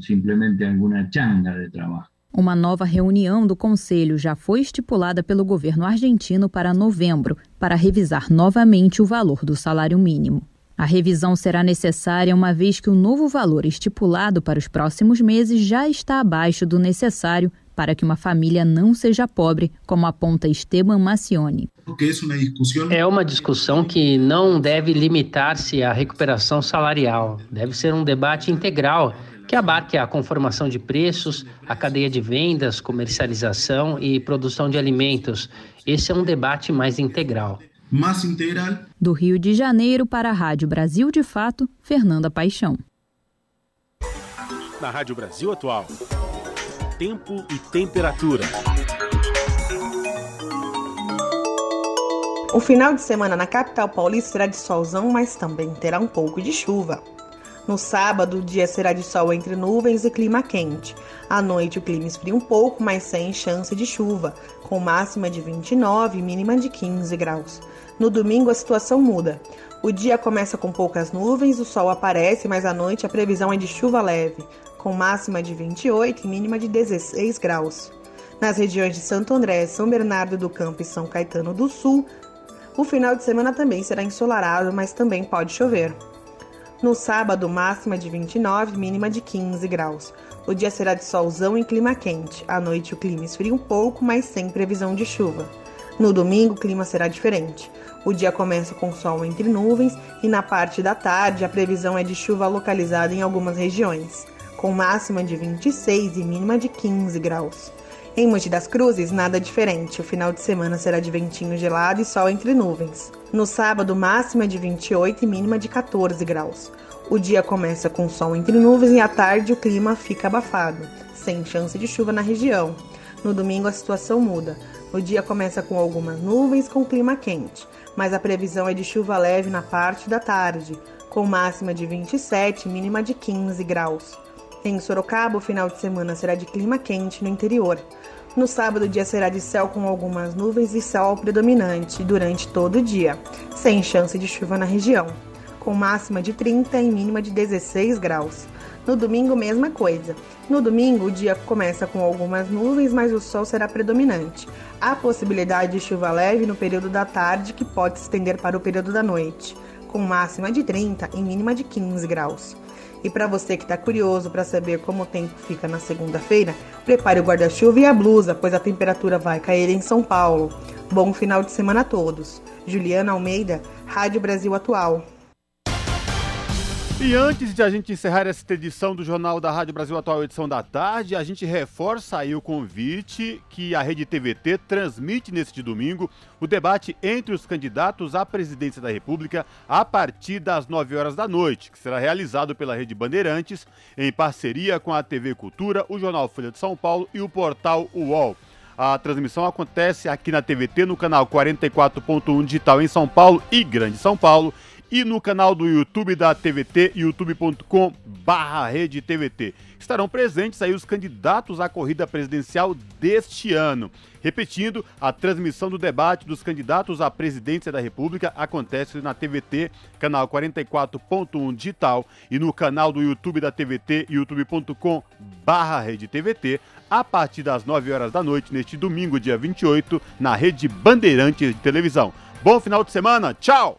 simplesmente alguma changa de trabalho. Uma nova reunião do Conselho já foi estipulada pelo governo argentino para novembro, para revisar novamente o valor do salário mínimo. A revisão será necessária uma vez que o novo valor estipulado para os próximos meses já está abaixo do necessário para que uma família não seja pobre, como aponta Esteban Macione. É uma discussão que não deve limitar-se à recuperação salarial, deve ser um debate integral que abarque a conformação de preços, a cadeia de vendas, comercialização e produção de alimentos. Esse é um debate mais integral. Mais integral. Do Rio de Janeiro para a Rádio Brasil de Fato, Fernanda Paixão. Na Rádio Brasil Atual tempo e temperatura. O final de semana na capital paulista será de solzão, mas também terá um pouco de chuva. No sábado, o dia será de sol entre nuvens e clima quente. À noite, o clima esfria um pouco, mas sem chance de chuva, com máxima de 29 e mínima de 15 graus. No domingo, a situação muda. O dia começa com poucas nuvens, o sol aparece, mas à noite a previsão é de chuva leve com máxima de 28 e mínima de 16 graus. Nas regiões de Santo André, São Bernardo do Campo e São Caetano do Sul, o final de semana também será ensolarado, mas também pode chover. No sábado, máxima de 29, mínima de 15 graus. O dia será de solzão e clima quente. À noite, o clima esfria um pouco, mas sem previsão de chuva. No domingo, o clima será diferente. O dia começa com sol entre nuvens e na parte da tarde a previsão é de chuva localizada em algumas regiões com máxima de 26 e mínima de 15 graus. Em Monte das Cruzes, nada diferente. O final de semana será de ventinho gelado e sol entre nuvens. No sábado, máxima de 28 e mínima de 14 graus. O dia começa com sol entre nuvens e à tarde o clima fica abafado, sem chance de chuva na região. No domingo a situação muda. O dia começa com algumas nuvens com clima quente, mas a previsão é de chuva leve na parte da tarde, com máxima de 27 e mínima de 15 graus. Em Sorocaba, o final de semana será de clima quente no interior. No sábado, o dia será de céu com algumas nuvens e sol predominante durante todo o dia, sem chance de chuva na região, com máxima de 30 e mínima de 16 graus. No domingo, mesma coisa. No domingo, o dia começa com algumas nuvens, mas o sol será predominante. Há possibilidade de chuva leve no período da tarde, que pode se estender para o período da noite, com máxima de 30 e mínima de 15 graus. E para você que está curioso para saber como o tempo fica na segunda-feira, prepare o guarda-chuva e a blusa, pois a temperatura vai cair em São Paulo. Bom final de semana a todos. Juliana Almeida, Rádio Brasil Atual. E antes de a gente encerrar esta edição do Jornal da Rádio Brasil Atual, edição da tarde, a gente reforça aí o convite que a Rede TVT transmite neste domingo o debate entre os candidatos à presidência da República a partir das 9 horas da noite, que será realizado pela Rede Bandeirantes em parceria com a TV Cultura, o Jornal Folha de São Paulo e o portal UOL. A transmissão acontece aqui na TVT no canal 44.1 digital em São Paulo e Grande São Paulo e no canal do YouTube da TVT, youtube.com barra rede TVT. Estarão presentes aí os candidatos à corrida presidencial deste ano. Repetindo, a transmissão do debate dos candidatos à presidência da República acontece na TVT, canal 44.1 digital e no canal do YouTube da TVT, youtube.com barra rede TVT, a partir das 9 horas da noite, neste domingo, dia 28, na rede Bandeirantes de Televisão. Bom final de semana, tchau!